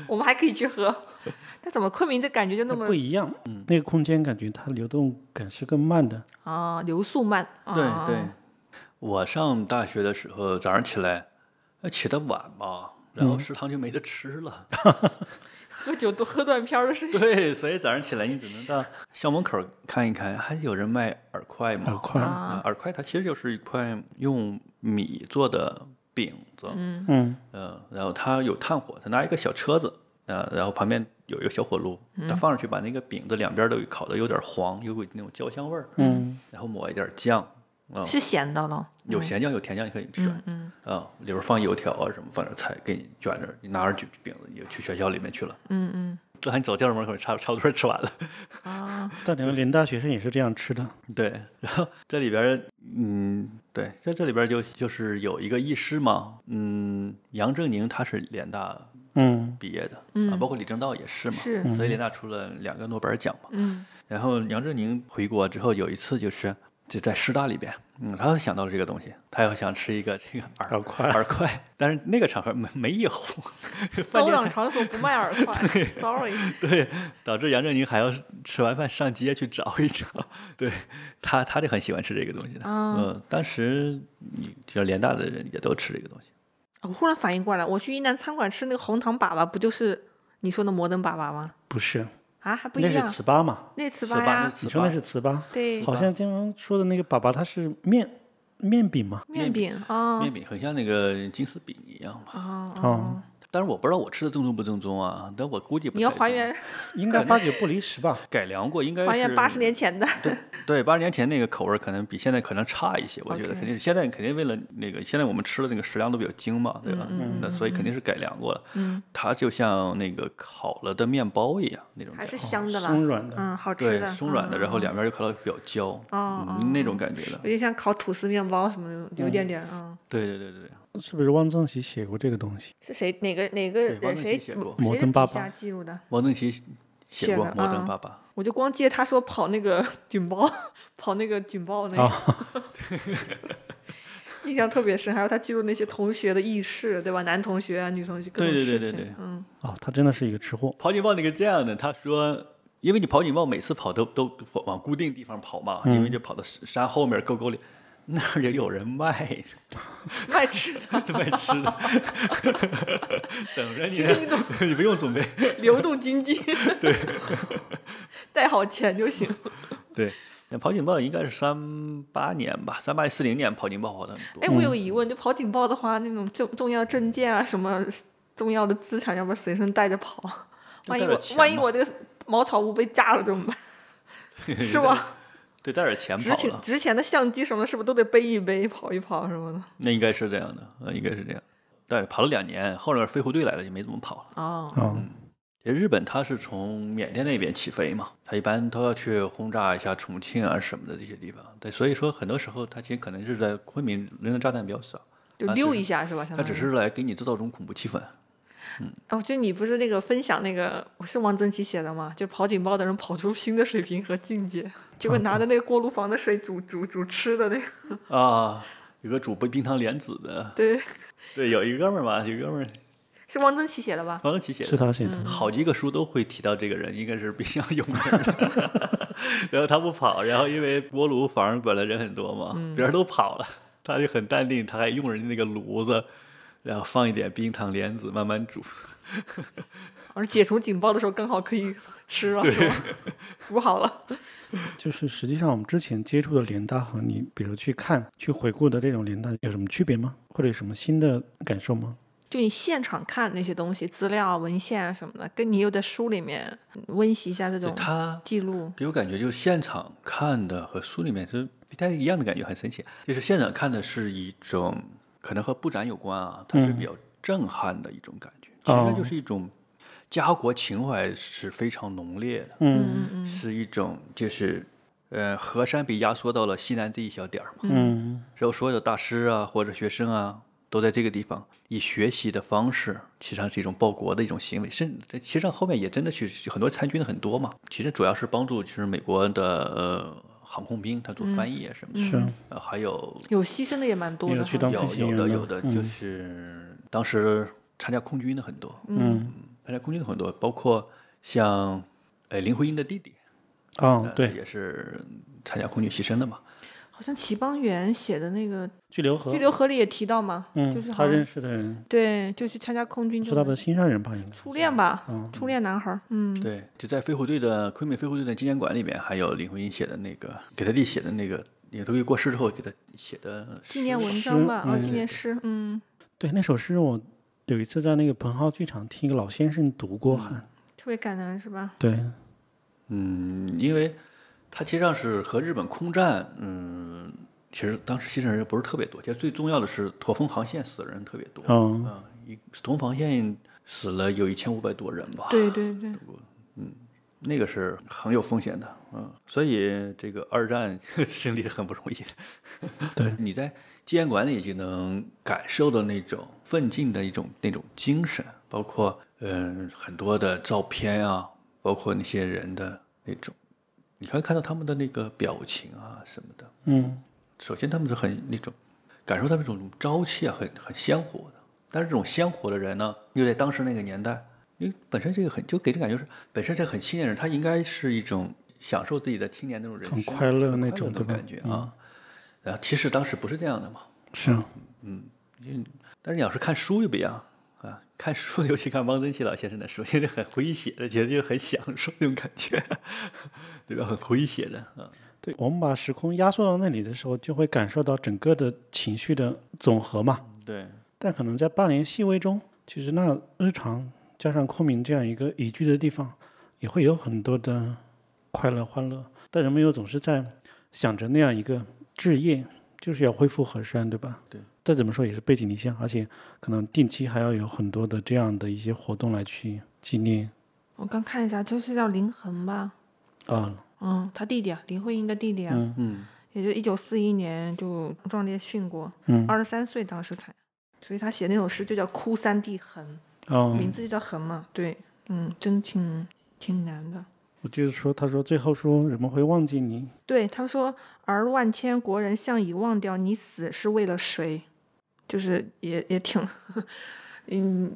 我们还可以去喝。但怎么昆明这感觉就那么不一样，嗯那个空间感觉它流动感是更慢的。啊流速慢？对啊对，我上大学的时候早上起来，呃起得晚嘛，然后食堂就没得吃了。喝酒都喝断片儿的事情。对，所以早上起来你只能到校门口看一看，还有人卖饵块吗？饵块。啊。饵块它其实就是一块用米做的饼子，嗯。嗯。然后它有炭火，它拿一个小车子，呃，然后旁边有一个小火炉，它放上去把那个饼子两边都烤的有点黄，有股那种焦香味儿，嗯，然后抹一点酱，啊、是咸的了，有咸酱有甜酱你可以选，嗯啊，里边放油条啊什么，放点菜给你卷着，你拿着卷饼子你就去学校里面去了，嗯嗯。这还你走教室门口差差不多吃完了。啊，但你们联大学生也是这样吃的。对，然后这里边，嗯，对，在这里边就就是有一个医师嘛，嗯，杨振宁他是联大嗯毕业的，啊，包括李政道也是嘛，是。所以联大出了两个诺贝尔奖嘛。嗯。然后杨振宁回国之后有一次就是就在师大里边，嗯，他想到了这个东西，他要想吃一个这个饵饵块饵块，但是那个场合没没有，高档场所不卖饵 块，sorry。对，导致杨振宁还要吃完饭上街去找一找。对他，他就很喜欢吃这个东西嗯，当时你其实联大的人也都吃这个东西。我忽然反应过来，我去云南餐馆吃那个红糖粑粑，不就是你说的摩登粑粑吗？不是，啊，还不一那是，糍粑嘛？那糍糍粑粑呀你说那是糍粑？对，好像经常说的那个粑粑，它是面面饼嘛？面饼啊面饼很像那个金丝饼一样嘛。啊哦啊！但是我不知道我吃的正宗不正宗啊，但我估计不你要还原 应该八九不离十吧？改良过，应该是还原八十年前的，对对，八十年前那个口味可能比现在可能差一些，我觉得肯定是现在肯定为了那个现在我们吃的那个食量都比较精嘛，对吧？那所以肯定是改良过了。嗯，它就像那个烤了的面包一样那种还是，香的啦，松软的。嗯，好吃松软的，然后嗯两边就烤到比较焦，哦嗯，那种感觉的。有点像烤吐司面包什么的，有点点嗯。对对对对对，是不是汪曾祺写过这个东西？是谁哪个哪个谁写过摩登粑粑的笔下记录的？王登祺写过《摩登爸爸》，我就光记得他说跑那个 警报，跑那个警报那个，印象特别深。还有他记录那些同学的轶事，对吧？男同学啊，女同学各对种事情。对对对对嗯，哦，他真的是一个吃货。跑警报那个这样的，他说，因为你跑警报每次跑都都往固定地方跑嘛，因为就跑到山山后面沟沟里，那儿也有人卖 卖吃的，卖吃的，等着是你，你不用准备。流动经济。对，带好钱就行。对，那跑警报应该是三八年吧，三八四零年跑警报跑的很多。哎，我有个疑问，就跑警报的话，那种重重要证件啊，什么重要的资产，要不要随身带着跑？万一万一我这个茅草屋被炸了怎么办？是吧？对，带点钱值跑了，钱值钱的相机什么的，是不是都得背一背、跑一跑什么的？那应该是这样的，呃，应该是这样。但是跑了两年，后来飞虎队来了就没怎么跑了。哦，嗯，其实日本它是从缅甸那边起飞嘛，它一般都要去轰炸一下重庆啊什么的这些地方。对，所以说很多时候它其实可能是在昆明扔的炸弹比较少，就溜一下是吧？相它只是来给你制造这种恐怖气氛。嗯哦，就你不是那个分享那个，是王曾祺写的吗？就跑警报的人跑出新的水平和境界，结果拿着那个锅炉房的水煮煮煮吃的那个，啊，有个煮冰糖莲子的，对，对，有一哥们儿嘛，有一哥们儿，是汪曾祺写的吧？王曾祺写的，是他写的。嗯好几个书都会提到这个人，应该是比较有名的。然后他不跑，然后因为锅炉房本来人很多嘛，嗯别人都跑了，他就很淡定，他还用人家那个炉子，然后放一点冰糖莲子慢慢煮。而解除警报的时候刚好可以 吃了，是吧？煮好了，就是实际上我们之前接触的联大和你，比如去看、去回顾的这种联大有什么区别吗？或者有什么新的感受吗？就你现场看那些东西、资料啊、文献啊什么的，跟你有在书里面温习一下这种他记录。给我感觉就是现场看的和书里面是不太一样的感觉，很神奇。就是现场看的是一种可能和布展有关啊，它是比较震撼的一种感觉，其实哦就是一种家国情怀是非常浓烈的。嗯。嗯是一种就是，呃，河山被压缩到了西南这一小点儿嘛，嗯。然后所有的大师啊或者学生啊都在这个地方以学习的方式，实际上是一种报国的一种行为，甚至其实上后面也真的去很多参军的很多嘛，其实主要是帮助就是美国的呃航空兵他做翻译啊什么的，是。呃还有有牺牲的也蛮多的。有有的有的有的就嗯是当时参加空军的很多，嗯参加空军的很多，包括像呃林徽因的弟弟。哦对，呃也是参加空军牺牲的嘛。好像齐邦媛写的那个《巨流河。巨，流河》里也提到嘛，嗯就是他认识的人。对，就去参加空军，就是他的心上人吧？应该。初恋吧，嗯。初恋男孩儿，嗯，对，就在飞虎队的昆明飞虎队的纪念馆里面，还有林徽因写的那个给他弟写的那个，林徽因过世之后给他写的纪念文章吧，哦，嗯。纪念诗，嗯，对那首诗，我有一次在那个彭浩剧场听一个老先生读过，还特别感人是吧？对，嗯，因为他其实上是和日本空战，嗯，其实当时牺牲人不是特别多，其实最重要的是驼峰航线死的人特别多，嗯啊，一驼峰航线死了有一千五百多人吧，对对对，嗯那个是很有风险的，嗯，所以这个二战胜 利是很不容易的。对，你在纪念馆里就能感受到那种奋进的一种那种精神，包括嗯、很多的照片啊，包括那些人的那种，你可以看到他们的那个表情啊什么的。嗯首先他们是很那种感受到那种朝气啊，很很鲜活的。但是这种鲜活的人呢，又在当时那个年代，因为本身这个很就给人感觉是本身这很青年人，他应该是一种享受自己的青年那种人生，很快乐那种的感觉啊。然后其实当时不是这样的嘛，是啊，嗯，但是你要是看书就不一样啊，看书 尤其看汪曾祺老先生的书，其实很诙谐的，觉得就是很享受那种感觉，对吧？很诙谐的啊。对，我们把时空压缩到那里的时候，就会感受到整个的情绪的总和嘛。对，但可能在八年细微中，其实那日常加上昆明这样一个宜居的地方，也会有很多的快乐欢乐。但人们又总是在想着那样一个置业，就是要恢复河山，对吧？对。再怎么说也是背井离乡，而且可能定期还要有很多的这样的一些活动来去纪念我刚看一下，就是叫林恒吧，啊。嗯，他弟弟啊，林徽因的弟弟啊，嗯嗯，也就一九四一年就壮烈殉国，嗯二十三岁当时才，所以他写那首诗就叫《哭三弟恒》，哦，名字就叫恒嘛，对，嗯，真挺挺难的。我就是说，他说最后说人们会忘记你，对，他说：“而万千国人向已忘掉你死是为了谁？”就是也也挺，嗯，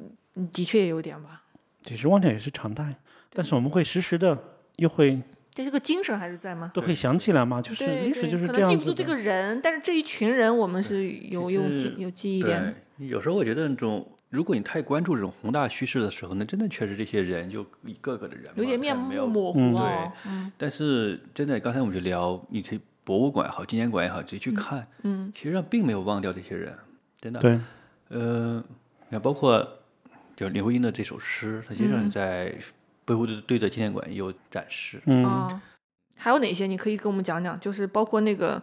的确也有点吧。其实忘掉也是常态，但是我们会时时的又会对这个精神还是在吗？都会想起来吗，就是对历史就是这样子能记不住这个。人，但是这一群人我们是有有记有记忆点的。有时候我觉得那种，如果你太关注这种宏大叙事的时候，那真的确实这些人就一个个的人有点面没有目模糊嗯哦。但是真的，刚才我们就聊，你去博物馆也好，纪念馆也好，直接去看，嗯，其实上并没有忘掉这些人，真的。对，呃，你看，包括就林徽因的这首诗，它实际上在北湖队的纪念馆也有展示。嗯，啊，还有哪些你可以跟我们讲讲？就是包括那个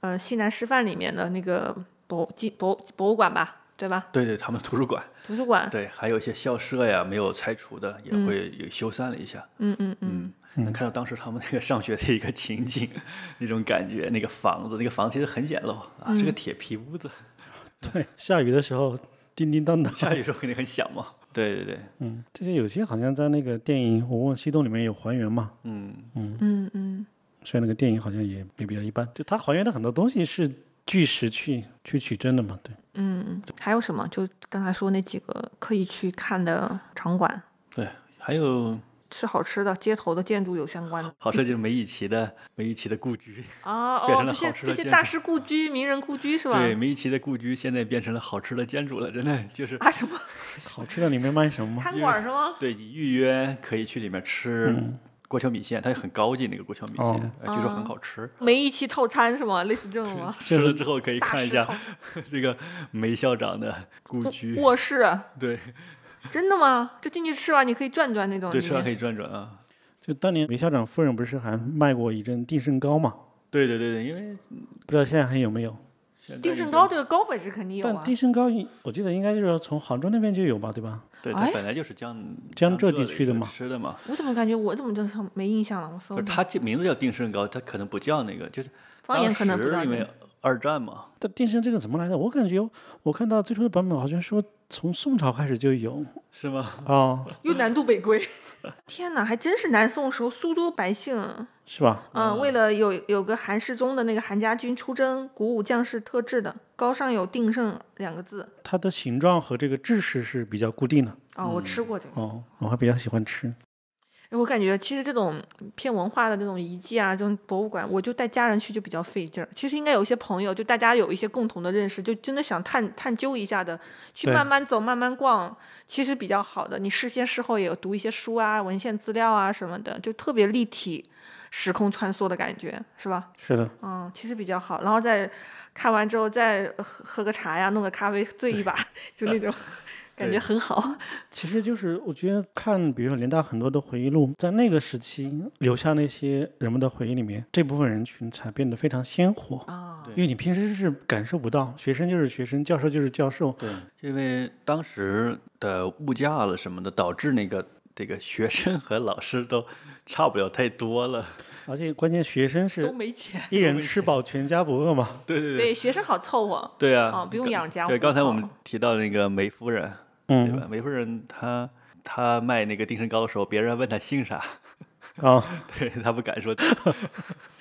呃西南师范里面的那个博纪博博物馆吧，对吧？对对，他们图书馆，图书馆，对，还有一些校舍呀，没有拆除的，也会有修缮了一下。嗯嗯嗯，嗯，能看到当时他们那个上学的一个情景，那种感觉，那个房子，那个房子其实很简陋啊，是个铁皮屋子，对，下雨的时候叮叮当当。下雨时候肯定很响嘛。对对对，嗯，这些有些好像在那个电影《我问西东》里面有还原嘛，嗯，嗯。嗯嗯，虽然那个电影好像也也比较一般，就它还原的很多东西是据实去去取证的嘛，对。嗯，还有什么？就刚才说那几个可以去看的场馆，对，还有吃好吃的，街头的建筑有相关的好吃就是梅贻琦的梅贻琦的故居，啊 变成，了哦这些好吃这的建筑些大师故居、名人故居是吧？对，梅贻琦的故居现在变成了好吃的建筑了，真的就是。啊，什么好吃的里面卖什么吗？餐馆是吗？对你预约可以去里面吃过桥米线，它也很高级那个过桥米线，哦呃据说很好吃。梅一期套餐是吗？类似这种吗？吃了之后可以看一下 这个梅校长的故居，卧室，对真的吗？就进去吃完你可以转转那种对，吃完可以转转啊。就当年梅校长夫人不是还卖过一阵定胜糕吗？对对对对，因为不知道现在还有没有？定胜糕这个高本是肯定有啊但啊。定胜糕，我记得应该就是从杭州那边就有吧，对吧？对，它哎本来就是江江浙地区的嘛吃的嘛。我怎么感觉我怎么就没印象了？我搜它这名字叫定胜糕，它可能不叫那个，就是方言可能不当时因为二战嘛，但定胜这个怎么来的？我感觉我看到最初的版本好像说从宋朝开始就有是吗？哦，又南渡北归。天哪，还真是南宋时候苏州百姓，是吧？嗯，为了有有个韩世忠的那个韩家军出征，鼓舞将士特制的，高上有“定胜”两个字。它的形状和这个制式是比较固定的哦，我吃过这个。哦，我还比较喜欢吃。哎我感觉其实这种偏文化的这种遗迹啊，这种博物馆，我就带家人去就比较费劲儿。其实应该有一些朋友，就大家有一些共同的认识，就真的想探探究一下的，去慢慢走、慢慢逛，其实比较好的。你事先事后也有读一些书啊、文献资料啊什么的，就特别立体、时空穿梭的感觉，是吧？是的，嗯，其实比较好。然后再看完之后再喝喝个茶呀，弄个咖啡醉一把，就那种 感觉很好。其实就是我觉得看，比如说联大很多的回忆录，在那个时期留下那些人们的回忆里面，这部分人群才变得非常鲜活。啊，对因为你平时是感受不到，学生就是学生，教授就是教授，对，因为当时的物价了什么的，导致那个这个学生和老师都差不了太多了。而且关键学生都是没钱。一人吃饱全家不饿嘛。对对对，学生好凑合。对啊，啊不用养家对，刚才我们提到那个梅夫人，对嗯吧？美国人他他卖那个定身膏的时候，别人问他姓啥，啊，对他不敢说。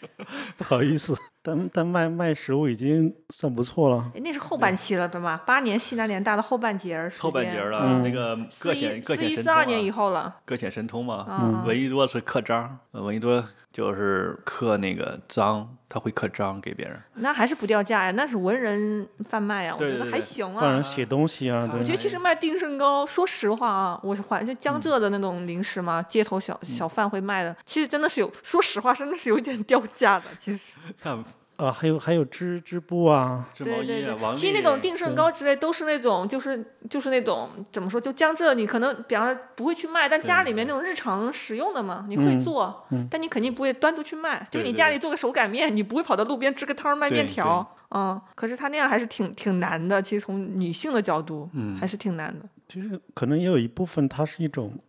不好意思，但但卖卖食物已经算不错了。哎那是后半期了，对吧？八年西南联大的后半截儿时间，后半截儿了，嗯那个各显各显神通一四二年以啊，后了。各显神通嘛。嗯闻一多是刻章，呃闻一多就是刻那个章，他会刻章给别人。那还是不掉价呀，那是文人贩卖啊，我觉得还行啊。帮人写东西啊，我觉得其实卖定胜糕，说实话啊，我是怀就江浙的那种零食嘛，街头小小贩会卖的，其实真的是有，说实话，真的是有一点掉价的。其实，看啊，还有还有织织布啊，织毛对对衣啊，其实那种定胜糕之类都是那种，就是就是那种怎么说，就江浙你可能比方说不会去卖，但家里面那种日常使用的嘛，你会嗯做，但你肯定不会单独去卖。就对对对你家里做个手擀面，你不会跑到路边支个摊儿卖面条，嗯。可是他那样还是挺挺难的，其实从女性的角度，嗯还是挺难的。其实可能也有一部分它是一种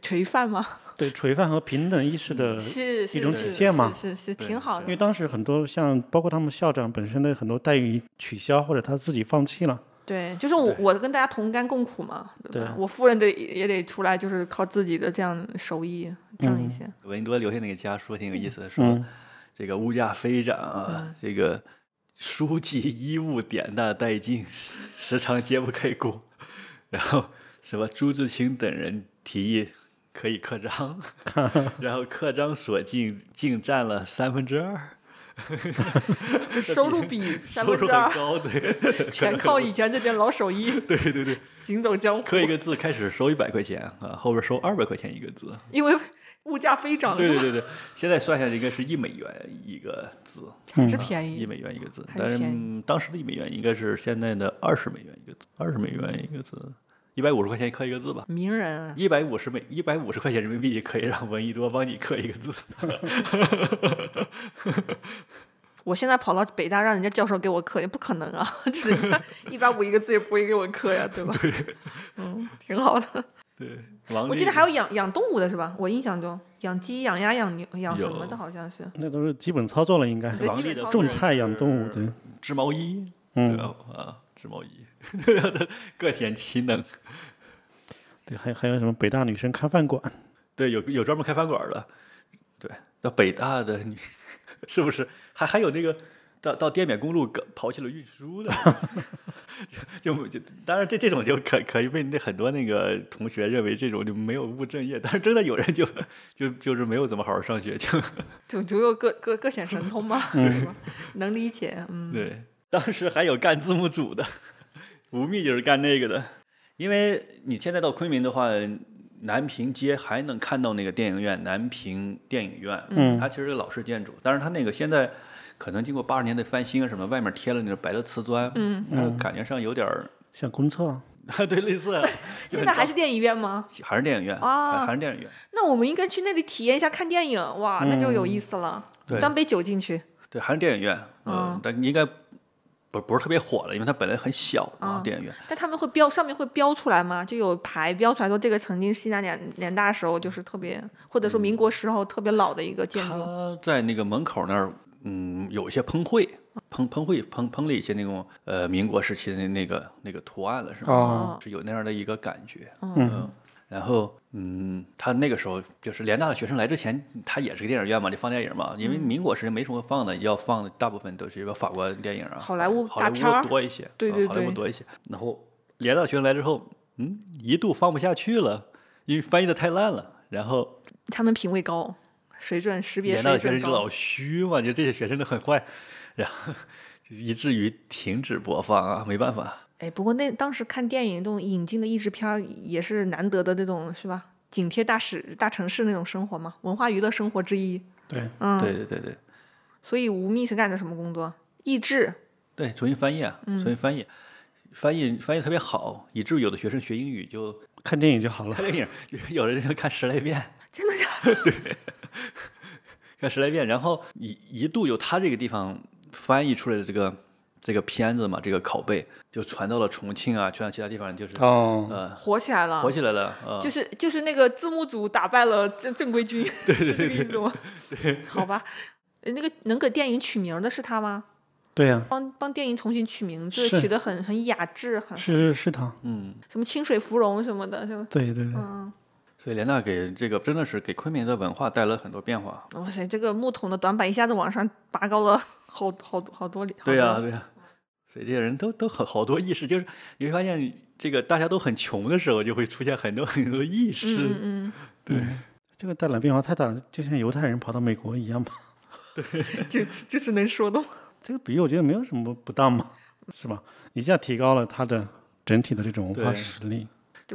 垂范吗？对垂范和平等意识的一种体现嘛是是挺好的。因为当时很多像包括他们校长本身的很多待遇取消或者他自己放弃了，对，就是我我跟大家同甘共苦嘛，对吧？对我夫人得也得出来，就是靠自己的这样手艺挣一些。闻一多留下那个家书挺有意思的，说、嗯这个物价飞涨啊，嗯这个书籍衣物典大殆尽，时时常揭不开锅。然后什么朱自清等人提议可以刻章，然后刻章所净净占了三分之二，就收入比 三收入分之二。很高，对，全靠以前这件老手艺。对对对，行走江湖。刻一个字开始收一百块钱啊，后边收二百块钱一个字，因为物价飞涨，对对对对，现在算下来应该是一美元一个字，还是便宜。一美元一个字，但是便宜。嗯当时的一美元应该是现在的二十美元一个字，二十美元一个字，一百五十块钱刻一个字吧。名人啊，一百五十美一百五十块钱人民币可以让闻一多帮你刻一个字，我现在跑到北大让人家教授给我刻，也不可能啊，就是一百五一个字也不会给我刻呀，对吧？嗯，挺好的。对，王我记得还有养养动物的是吧？我印象中养鸡、养鸭、养牛、养什么的，有好像是。那都是基本操作了，应该对种菜养动物，对，织毛衣，对嗯，吧？啊，织毛衣，各显其能。对，还还有什么北大女生开饭馆，对，有有专门开饭馆的，对，到北大的女 是不是还还有那个到到滇缅公路搞跑起了运输的，就就就当然这这种就可可以被那很多那个同学认为这种就没有务正业，但是真的有人就 就就是没有怎么好好上学，就就只有各各各显神通嘛，是吧？能理解，嗯。对，当时还有干字幕组的，吴宓就是干那个的。因为你现在到昆明的话，南平街还能看到那个电影院，南平电影院，嗯。它其实是个老式建筑，但是它那个现在可能经过八十年代翻新啊什么，外面贴了那种白的瓷砖，嗯，嗯，感觉上有点儿，像公厕，对，类似啊，现在还是电影院吗？还是电影院啊。还还是电影院，那我们应该去那里体验一下看电影，哇，那就有意思了。对。端杯酒进去，对，还是电影院，嗯嗯，但应该不不是特别火了，因为它本来很小啊，嗯电影院。但他们会标上面会标出来吗？就有牌标出来说这个曾经西南联联大时候就是特别，或者说民国时候特别老的一个建筑。他在那个门口那儿，嗯，有一些喷绘，喷喷绘喷喷了一些那种呃民国时期的那那个那个图案了，是吗？哦是有那样的一个感觉。嗯然后，嗯，他那个时候就是联大的学生来之前，他也是个电影院嘛，就放电影嘛。因为民国时期没什么放的，要放的大部分都是一个法国电影啊，好莱坞大片多一些，对好莱坞多一些。然后联大的学生来之后，嗯，一度放不下去了，因为翻译的太烂了。然后他们品味高，水准识别联大学生就老。虚嘛，就这些学生都很坏，然后以至于停止播放啊，没办法。哎，不过那当时看电影这种引进的译制片儿也是难得的这种是吧？紧贴大市大城市那种生活嘛，文化娱乐生活之一。对，嗯，对对对对所以吴宓是干的什么工作？译制。对，重新翻译啊，重新翻译，翻译翻译特别好，以至于有的学生学英语就看电影就好了。看电影，有的人就看十来遍，真的假的？对 看十来遍，然后一一度有他这个地方翻译出来的这个这个片子嘛，这个拷贝就传到了重庆啊，传到其他地方，就是哦，呃火起来了。火起来了，呃，就是就是那个字幕组打败了正正规军，对对 是这个意思吗？对，好吧。呃那个能给电影取名的是他吗？对呀，帮帮电影重新取名字，取得很很雅致，很是是他，嗯，什么清水芙蓉什么的，是吧？对对对，嗯，所以联大给这个真的是给昆明的文化带来了很多变化。哇塞，这个木桶的短板一下子往上拔高了好好好多里。对呀、呀、对呀、所以这些人都都很好多意识，就是你会发现，这个大家都很穷的时候，就会出现很多很多意识。嗯嗯对，这个带来变化太大了，就像犹太人跑到美国一样嘛。对，就就是能说的。这个比喻我觉得没有什么不当嘛，是吧？一下提高了他的整体的这种文化实力。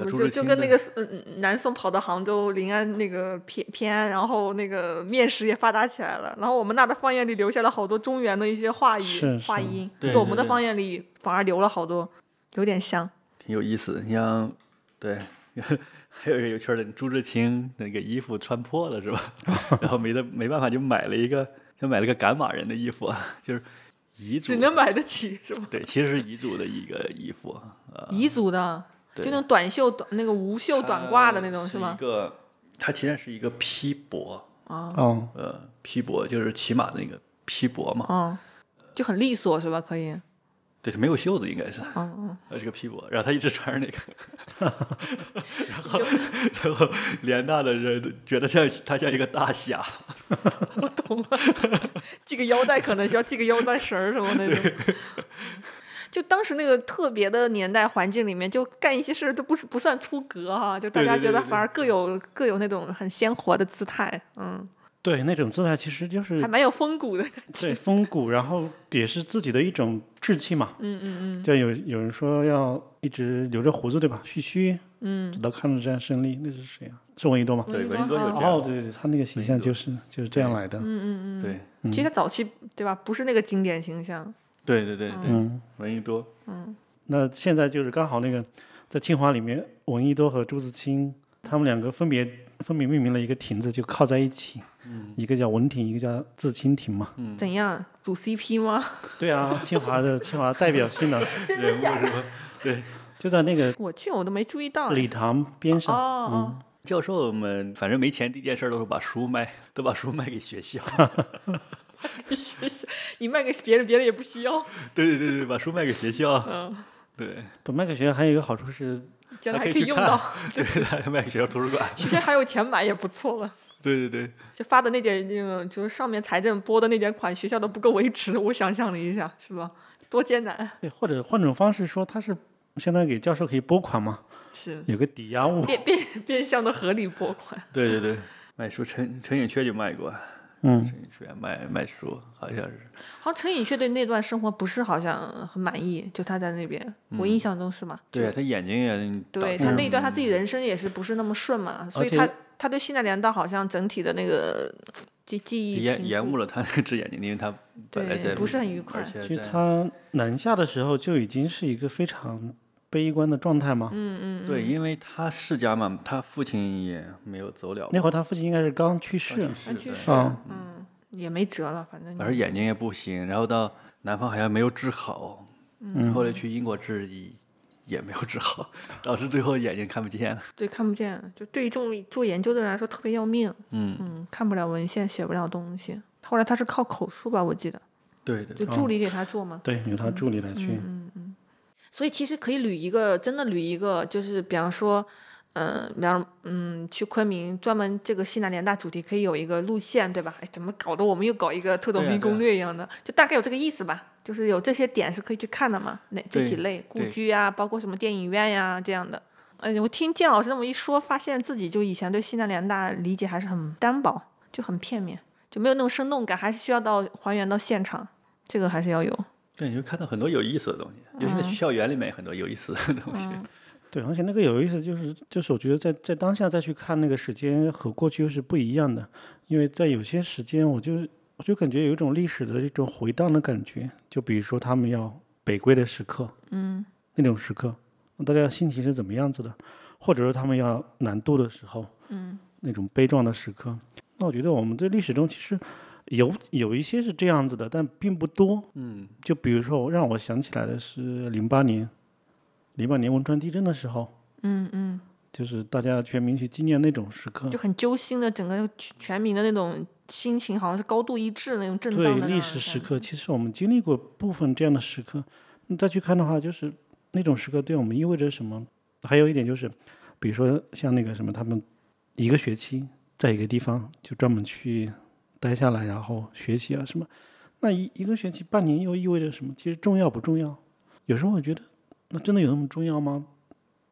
就就跟那个嗯南宋跑到杭州临安那个偏偏安，然后那个面食也发达起来了，然后我们那的方言里留下了好多中原的一些话语话音，对就我们的方言里反而留了好多，有点像。挺有意思的。你像，对，还有一个有趣的，朱自清那个衣服穿破了是吧？然后没得没办法就买了一个，就买了个赶马人的衣服，就是彝族只能买得起是吗？对，其实是彝族的一个衣服，呃，彝族的，就那种短袖短那个无袖短褂的那种是吗一？个，它其实是一个披帛，啊，哦，呃，披帛就是骑马的那个披帛嘛，嗯，就很利索是吧？可以，对，没有袖子应该是，嗯嗯，呃，是个披帛，然后他一直穿着那个，然后然后联大的人都觉得像他像一个大侠，我懂了。系个腰带可能需要系个腰带绳儿什么那种。就当时那个特别的年代环境里面，就干一些事儿都不是不算出格哈，就大家觉得反而各有各有那种很鲜活的姿态，嗯，对，那种姿态其实就是还蛮有风骨的感觉。对风骨，然后也是自己的一种志气嘛。嗯嗯嗯，就有有人说要一直留着胡子，对吧？蓄须，嗯直到抗日战胜利，那是谁啊？是闻一多吗？对，闻一多多就这样。哦，对对对，他那个形象就是就是这样来的。嗯嗯嗯，对，其实他早期对吧，不是那个经典形象，对对对对，嗯，闻一多，嗯那现在就是刚好那个在清华里面，闻一多和朱自清他们两个分别分别命名了一个亭子，就靠在一起。嗯一个叫文亭，一个叫自清亭嘛。嗯怎样组 CP 吗？对啊，清华的 清华代表性的人物？是吧？对，就在那个我去，我都没注意到。礼堂边上。哦哦，教授们反正没钱，第一件事都是把书卖，都把书卖给学校。学校你卖给别人，别人也不需要。对对对对，把书卖给学校。嗯，对，不卖给学校还有一个好处是，将来还可以用到，对，他卖给学校图书馆。学校还有钱买也不错了。对对对，就发的那点那个，就是上面财政拨的那点款，学校都不够维持。我想象了一下，是吧？多艰难。对，或者换种方式说，它是相当于给教授可以拨款嘛，是有个抵押物。变变变相的合理拨款。对对对，卖书陈陈寅恪就卖过，嗯，陈寅恪卖卖书，好像是。好像陈寅恪对那段生活不是好像很满意，就他在那边，我印象中是嘛？对啊，他眼睛也对他那一段他自己人生也是不是那么顺嘛，所以他他对西南联大好像整体的那个记记忆延延误了他那只眼睛，因为他本来在对不是很愉快。其实他南下的时候就已经是一个非常悲观的状态吗。嗯嗯对，因为他世家嘛，他父亲也没有走了，那会儿他父亲应该是刚去世去，世嗯也没辙了，反正而眼睛也不行，然后到南方好像没有治好，嗯后来去英国治医也没有治好，导致最后眼睛看不见了。对看不见，就对于这种做研究的人来说特别要命。嗯，嗯，看不了文献，写不了东西。后来他是靠口述吧，我记得，对对就助理给他做嘛。对，由他助理来去。所以其实可以捋一个，真的捋一个，就是比方说，嗯、比方嗯，去昆明专门这个西南联大主题可以有一个路线，对吧？哎，怎么搞得我们又搞一个特种兵攻略一样的？就大概有这个意思吧。就是有这些点是可以去看的嘛，哪这几类故居啊，包括什么电影院呀、这样的。哎，我听建老师这么一说，发现自己就以前对西南联大理解还是很单薄，就很片面，就没有那种生动感，还是需要到还原到现场，这个还是要有。对，你会看到很多有意思的东西，尤其在校园里面很多有意思的东西。对，而且那个有意思，就是就是我觉得在在当下再去看那个时间和过去又是不一样的，因为在有些时间我就我就感觉有一种历史的这种回荡的感觉，就比如说他们要北归的时刻，嗯，那种时刻，大家心情是怎么样子的，或者说他们要南渡的时候，嗯，那种悲壮的时刻，那我觉得我们在历史中其实有有一些是这样子的，但并不多，嗯，就比如说让我想起来的是零八年，零八年汶川地震的时候，嗯嗯。就是大家全民去纪念那种时刻就，很揪心的，整个全全民的那种心情好像是高度一致那种震对荡的历史时刻，其实我们经历过部分这样的时刻，你再去看的话，就是那种时刻对我们意味着什么？还有一点就是，比如说像那个什么，他们一个学期在一个地方就专门去待下来，然后学习啊什么，那一一个学期半年又意味着什么？其实重要不重要？有时候我觉得，那真的有那么重要吗？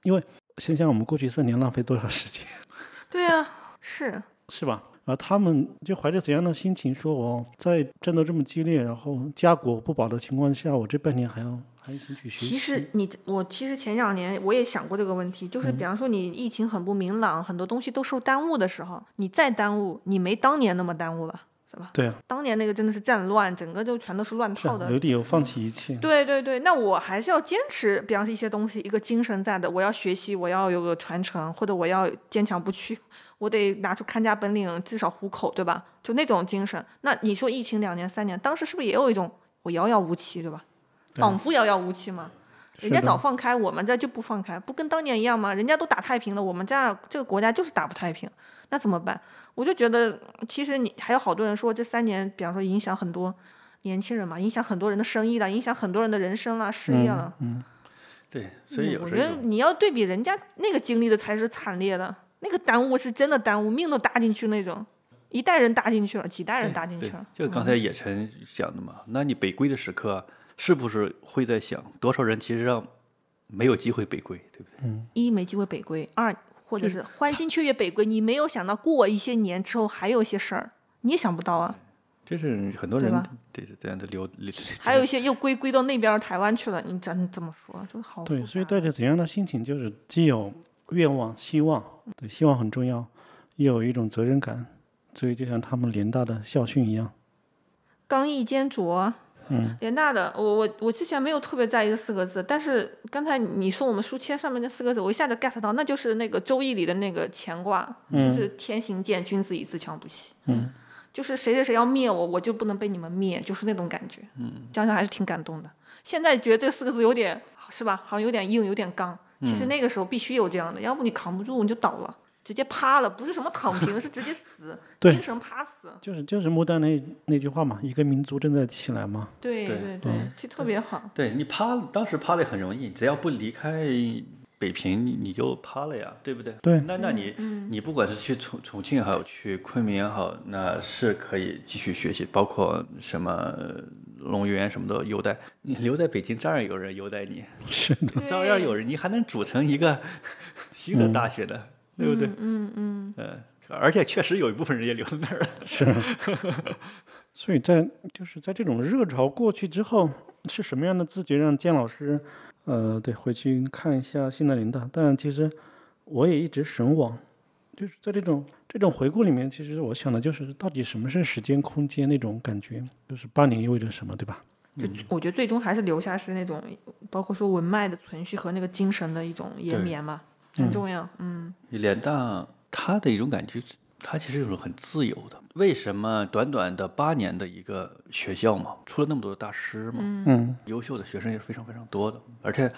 因为想想我们过去三年浪费多少时间。对啊，是是吧？然后他们就怀着怎样的心情说：“我，在战斗这么激烈，然后家国不保的情况下，我这半年还要还一起去学习。”其实你我其实前两年我也想过这个问题，就是比方说你疫情很不明朗，很多东西都受耽误的时候，你再耽误，你没当年那么耽误吧？对啊，当年那个真的是战乱，整个就全都是乱套的。有理由放弃一切。对对对，那我还是要坚持，比方说一些东西，一个精神在的，我要学习，我要有个传承，或者我要坚强不屈，我得拿出看家本领，至少糊口，对吧？就那种精神。那你说疫情两年三年，当时是不是也有一种我遥遥无期，对吧？仿佛遥遥无期嘛。人家早放开，我们这就不放开，不跟当年一样吗？人家都打太平了，我们这样这个国家就是打不太平，那怎么办？我就觉得，其实你还有好多人说这三年，比方说影响很多年轻人嘛，影响很多人的生意了，影响很多人的人生啦、事业了。嗯对，所以有我时候觉得你要对比人家那个经历的才是惨烈的，那个耽误是真的耽误，命都搭进去那种，一代人搭进去了，几代人搭进去了，。就刚才野晨讲的嘛，那你北归的时刻，是不是会在想，多少人其实上没有机会北归，对不对？一没机会北归，二或者是欢欣雀跃北归，你没有想到过一些年之后还有一些事儿，你也想不到啊。这是很多人对吧对这样的流流，还有一些又归归到那边台湾去了，你怎你怎么说？就是好对，所以带着怎样的心情，就是既有愿望、希望，对，希望很重要，又有一种责任感。所以就像他们联大的校训一样，刚毅坚卓。嗯，联大的，我我我之前没有特别在意这四个字，但是刚才你送我们书签上面那四个字，我一下子 get 到，那就是那个《周易》里的那个乾卦，就是天行健，君子以自强不息。嗯，就是谁谁谁要灭我，我就不能被你们灭，就是那种感觉。嗯，想想还是挺感动的。现在觉得这四个字有点是吧，好像有点硬，有点刚。其实那个时候必须有这样的，要不你扛不住你就倒了，直接趴了，不是什么躺平，是直接死，精神趴死。就是就是穆丹那那句话嘛，一个民族正在起来嘛。对对对对，其实特别好。对你趴，当时趴的很容易，只要不离开北平，你你就趴了呀，对不对？对那那你、你不管是去重重庆也好，去昆明也好，那是可以继续学习，包括什么呃龙源什么的优待。你留在北京，照样有人优待你，是的，照样有人，你还能组成一个 新的大学的，对不对？嗯嗯，呃，而且确实有一部分人也留在那儿了。是。所以在就是在这种热潮过去之后，是什么样的自觉让建老师，呃，对，回去看一下现代联大？但其实我也一直神往，就是在这种这种回顾里面，其实我想的就是到底什么是时间空间那种感觉，就是八年意味着什么，对吧？就我觉得最终还是留下是那种，包括说文脉的存续和那个精神的一种延绵嘛，很重要。嗯联大它的一种感觉，它其实是一种很自由的。为什么短短的八年的一个学校嘛，出了那么多的大师嘛，嗯优秀的学生也是非常非常多的。而且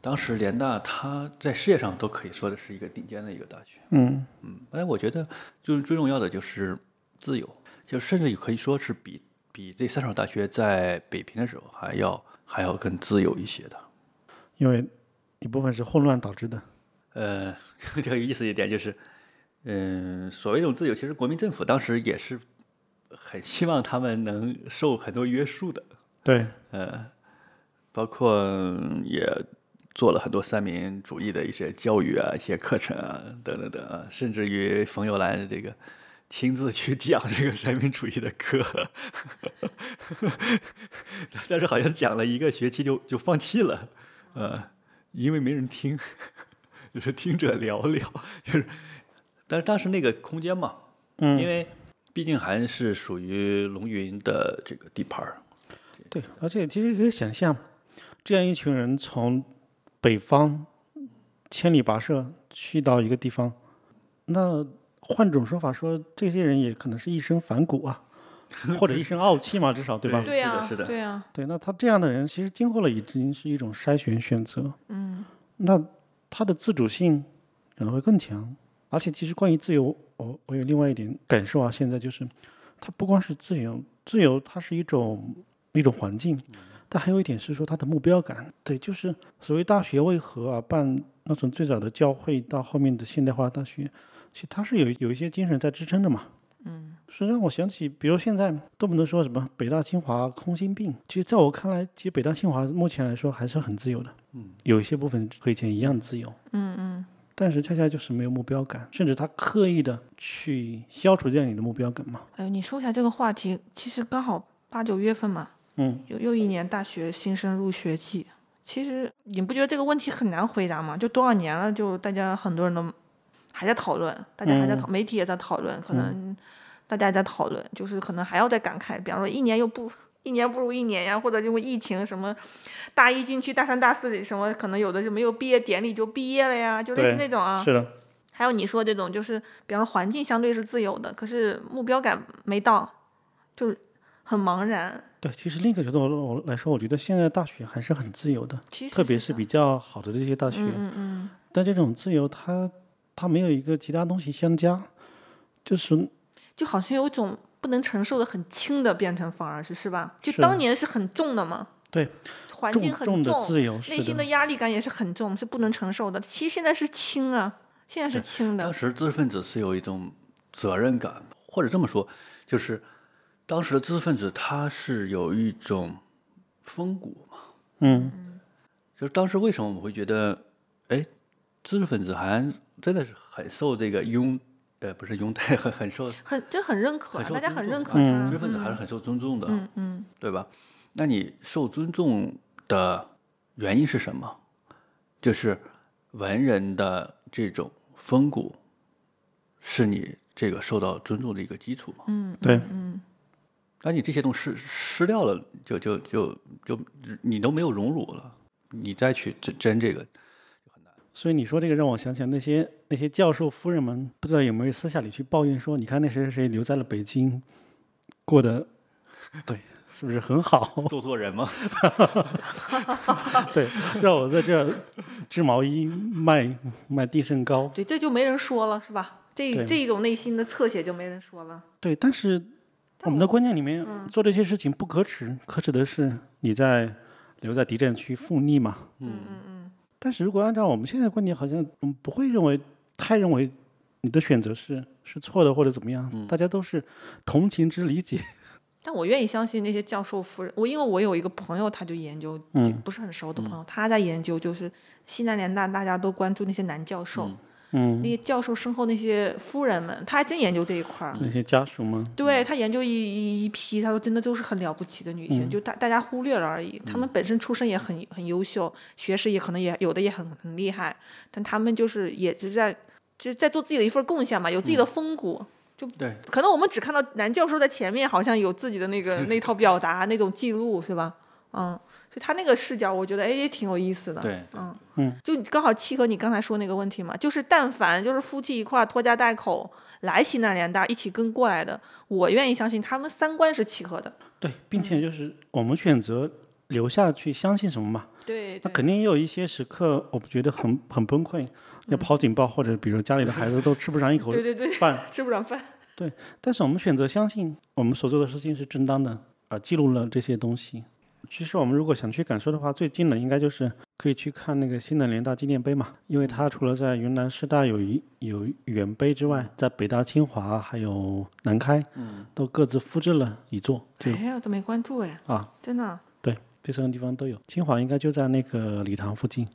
当时联大它在世界上都可以说的是一个顶尖的一个大学。嗯嗯，哎，我觉得就是最重要的就是自由，就甚至也可以说是比比这三所大学在北平的时候还要还要更自由一些的。因为一部分是混乱导致的。呃，这个有意思一点就是，嗯，所谓这种自由，其实国民政府当时也是很希望他们能受很多约束的，对，呃，包括也做了很多三民主义的一些教育啊、一些课程啊等等等啊，甚至于冯友兰这个亲自去讲这个三民主义的课，但是好像讲了一个学期就就放弃了，呃，因为没人听。就是听者寥寥，就是，但是当时那个空间嘛，嗯因为毕竟还是属于龙云的这个地盘儿，对，而且其实可以想象，这样一群人从北方千里跋涉去到一个地方，那换种说法说，这些人也可能是一身反骨啊，或者一身傲气嘛，至少对吧？对呀、是的是的对呀、对，那他这样的人其实经过了已经是一种筛选选择，嗯，那他的自主性可能会更强。而且其实关于自由，我我有另外一点感受啊，现在就是，它不光是自由，自由它是一种一种环境，但还有一点是说它的目标感。对，就是所谓大学为何啊办，那从最早的教会到后面的现代化大学，其实它是有有一些精神在支撑的嘛。嗯，是让我想起，比如现在动不动说什么北大清华空心病，其实在我看来，其实北大清华目前来说还是很自由的，嗯，有一些部分和以前一样自由，嗯嗯，但是恰恰就是没有目标感，甚至他刻意的去消除掉你的目标感嘛。哎呦，你说起来这个话题，其实刚好八九月份嘛，嗯，又又一年大学新生入学季。其实你不觉得这个问题很难回答吗？就多少年了，就大家很多人都还在讨论，大家还在讨，媒体也在讨论，可能大家也在讨论，就是可能还要再感慨，比方说一年又不 一年不如一年呀，或者因为疫情什么，大一进去，大三大四什么，可能有的就没有毕业典礼就毕业了呀，就类似那种啊。是的，还有你说这种，就是比方说环境相对是自由的，可是目标感没到，就是很茫然。对。其实另一个角度我我来说，我觉得现在大学还是很自由的，其实特别是比较好的这些大学，嗯嗯嗯，但这种自由它它没有一个其他东西相加，就是就好像有一种不能承受的很轻的变成反而是是吧？就当年是很重的嘛，对环境很重重的自由，内心的压力感也是很重，是不能承受的。其实现在是轻啊，现在是轻的当。时知识分子是有一种责任感，或者这么说，就是当时的知识分子他是有一种风骨嘛，嗯就是当时为什么我们会觉得，哎，知识分子好像真的是很受这个拥，呃，不是拥戴，很很受很这很认可，大家很认可他。知识分子还是很受尊重的，嗯嗯对吧？那你受尊重的原因是什么？就是文人的这种风骨，是你这个受到尊重的一个基础嘛？嗯，对嗯那你这些东西失失掉了，就就就就你都没有荣辱了，你再去争争这个，所以你说这个让我想起来那些那些教授夫人们，不知道有没有私下里去抱怨说，你看那谁谁谁留在了北京，过得对，是不是很好？做错人吗？对，让我在这织毛衣卖卖地胜糕。对，这就没人说了，是吧？这这一种内心的侧写就没人说了。对，但是我们的观念里面嗯做这些事情不可耻，可耻的是你在留在敌占区复逆嘛。嗯嗯嗯，但是如果按照我们现在的观点，好像嗯不会认为太认为你的选择是是错的或者怎么样，大家都是同情之理解。但我愿意相信那些教授夫人。我因为我有一个朋友，他就研究，嗯不是很熟的朋友，他在研究就是西南联大，大家都关注那些男教授，嗯那，些教授身后那些夫人们，他还真研究这一块儿。那些家属吗？对他研究一一一批，他说真的都是很了不起的女性，就大大家忽略了而已。她们本身出身也很很优秀，学识也可能也有的也很很厉害，但他们就是也是在就是在做自己的一份贡献嘛，有自己的风骨。对，可能我们只看到男教授在前面好像有自己的那个 那套表达那种记录是吧？嗯，所以他那个视角我觉得哎也挺有意思的。对，嗯嗯，就刚好契合你刚才说那个问题嘛，就是但凡就是夫妻一块儿拖家带口来西南联大一起跟过来的，我愿意相信他们三观是契合的。对，并且就是我们选择留下去相信什么嘛，对，那肯定也有一些时刻，我们觉得很很崩溃，要跑警报，或者比如家里的孩子都吃不上一口 对对对，饭，吃不上饭。对但是我们选择相信我们所做的事情是正当的，啊记录了这些东西。其实我们如果想去感受的话，最近的应该就是可以去看那个西南联大纪念碑嘛，因为它除了在云南师大有一有原碑之外，在北大、清华还有南开，都各自复制了一座，就哎呀，我都没关注哎，啊，真的。对，这三个地方都有。清华应该就在那个礼堂附近，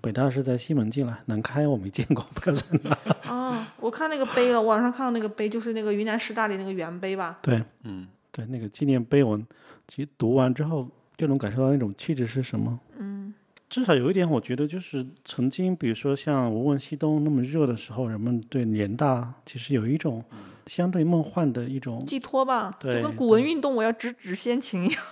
北大是在西门进来，南开我没见过，不知道在哪。啊，我看那个碑了，网上看到那个碑，就是那个云南师大的那个原碑吧。对，嗯，对，那个纪念碑文，其实读完之后就能感受到那种气质是什么。嗯，至少有一点，我觉得就是曾经，比如说像无问西东那么热的时候，人们对联大其实有一种相对梦幻的一种，寄托吧，就跟古文运动我要直指先秦一样，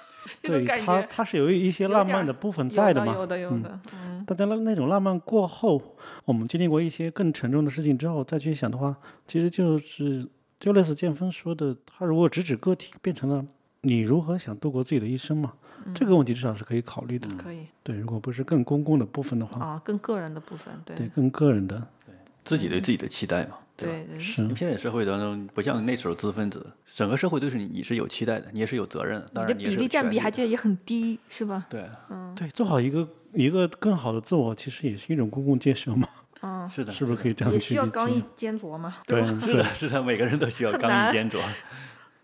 那种对感觉。它它是有一些浪漫的部分在的嘛。的有的有的，嗯，但在那那种浪漫过后，我们经历过一些更沉重的事情之后，再去想的话，其实就是就类似建峰说的，他如果直指个体，变成了你如何想度过自己的一生嘛，这个问题至少是可以考虑的。可以对，如果不是更公共的部分的话，啊，更个人的部分，对对，更个人的，对自己对自己的期待嘛，吧？对对，是因为现在社会当中，不像那时候知识分子，整个社会对是你你是有期待的，你也是有责任的，当你的然你比例占比还觉得也很低，是吧？对，嗯对，做好一个一个更好的自我，其实也是一种公共建设嘛，嗯，是的，是不是可以这样也去理解需要刚毅？坚卓嘛。对是的，是的，每个人都需要刚毅坚卓。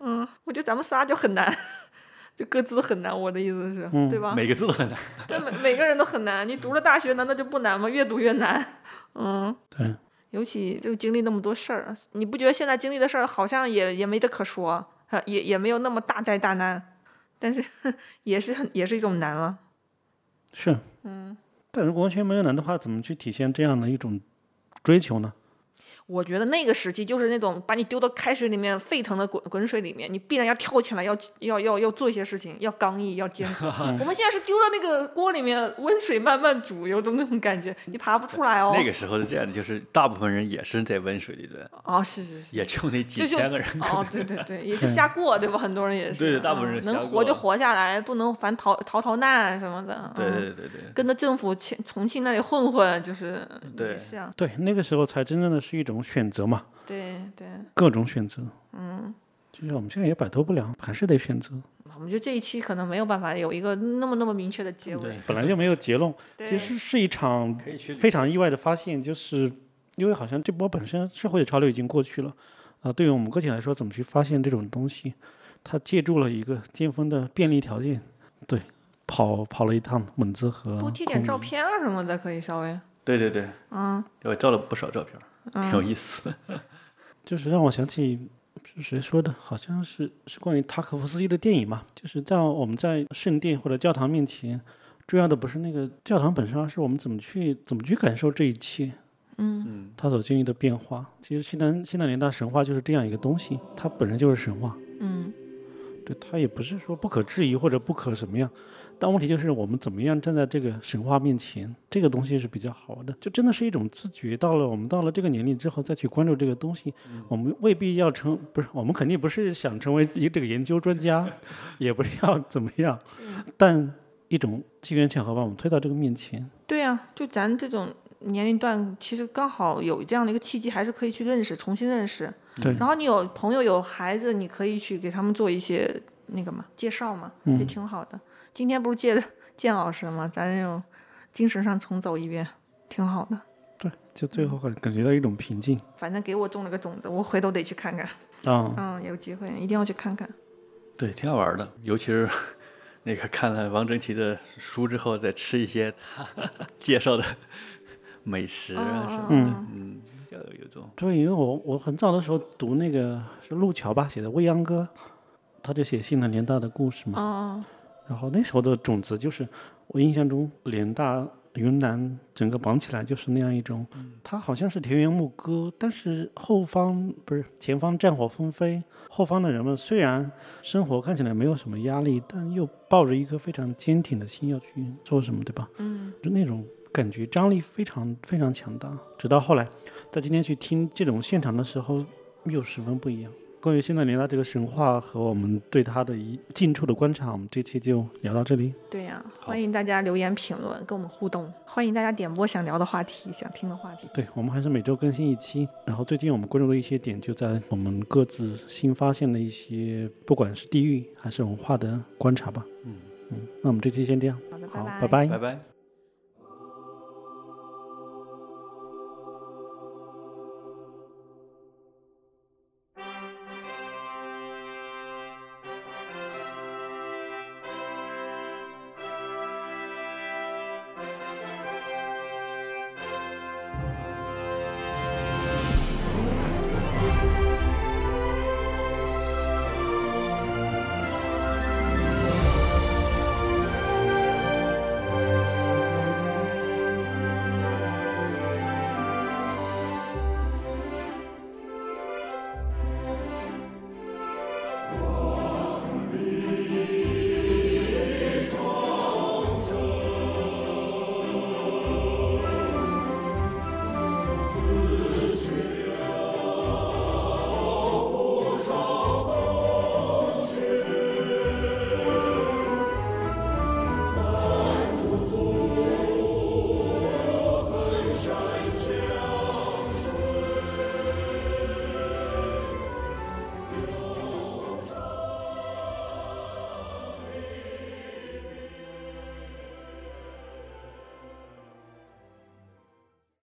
嗯，我觉得咱们仨就很难，就各自很难。我的意思是，嗯对吧？每个字都很难。对每每个人都很难。你读了大学，难道就不难吗？越读越难。嗯，对，尤其就经历那么多事儿，你不觉得现在经历的事儿好像也也没得可说，呃也也没有那么大灾大难，但是也是很也是一种难了。是，嗯。但如果完全没有难的话，怎么去体现这样的一种追求呢？我觉得那个时期就是那种把你丢到开水里面沸腾的滚滚水里面，你必然要跳起来，要要要要做一些事情，要刚毅，要坚持。我们现在是丢到那个锅里面，温水慢慢煮，有种那种感觉，你爬不出来哦。那个时候是这样的，就是大部分人也是在温水里的，哦，是是是。也就那几千个人。哦，对对对，也就瞎过，对吧？很多人也是，对大部分人能活就活下来，不能反逃逃逃难什么的。对嗯对对对，跟着政府去重庆那里混混，就是对是啊，对，那个时候才真正的是一种选择嘛，对对。各种选择。嗯，其实我们现在也摆脱不了，还是得选择。我们觉得这一期可能没有办法有一个那么那么明确的结尾对。本来就没有结论，其实是一场非常意外的发现，就是因为好像这波本身社会的潮流已经过去了，啊、对于我们个体来说，怎么去发现这种东西？它借助了一个尖峰的便利条件，对，跑跑了一趟蒙自和多贴点照。片啊什么的，可以稍微，对对对，嗯我照了不少照片儿，挺有意思。就是让我想起是谁说的，好像是是关于塔可夫斯基的电影嘛，就是在我们在圣殿或者教堂面前，重要的不是那个教堂本身，而是我们怎么去怎么去感受这一切。嗯他所经历的变化，其实西南西南联大神话就是这样一个东西，它本身就是神话。嗯对，它也不是说不可质疑或者不可什么样，但问题就是我们怎么样站在这个神话面前，这个东西是比较好的，就真的是一种自觉。到了我们到了这个年龄之后再去关注这个东西，我们未必要成，不是我们肯定不是想成为一这个研究专家，也不是要怎么样，但一种机缘巧合把我们推到这个面前。对呀、就咱这种年龄段，其实刚好有这样的一个契机，还是可以去认识，重新认识。对然后你有朋友有孩子，你可以去给他们做一些那个嘛介绍嘛，也挺好的。今天不是借建老师嘛？咱有精神上重走一遍，挺好的。对，就最后感感觉到一种平静。反正给我种了个种子，我回头得去看看。嗯、嗯，有机会一定要去看看。对，挺好玩的，尤其是那个看了王征奇的书之后，再吃一些他 介绍的美食啊什么的，嗯，要有一种对，因为我我很早的时候读那个是路桥吧写的《未央歌》，他就写西南联大的故事嘛。嗯然后那时候的种子就是我印象中联大云南整个绑起来就是那样一种，它好像是田园牧歌，但是后方不是前方战火纷飞，后方的人们虽然生活看起来没有什么压力，但又抱着一颗非常坚挺的心要去做什么，对吧？嗯就那种感觉张力非常非常强大。直到后来，在今天去听这种现场的时候，又十分不一样。关于现在联大这个神话和我们对它的一近处的观察，我们这期就聊到这里。对呀、欢迎大家留言评论，跟我们互动。欢迎大家点播想聊的话题，想听的话题。对我们还是每周更新一期。然后最近我们关注的一些点，就在我们各自新发现的一些，不管是地域还是文化的观察吧。嗯嗯，那我们这期先这样，好的，好，拜拜拜拜拜。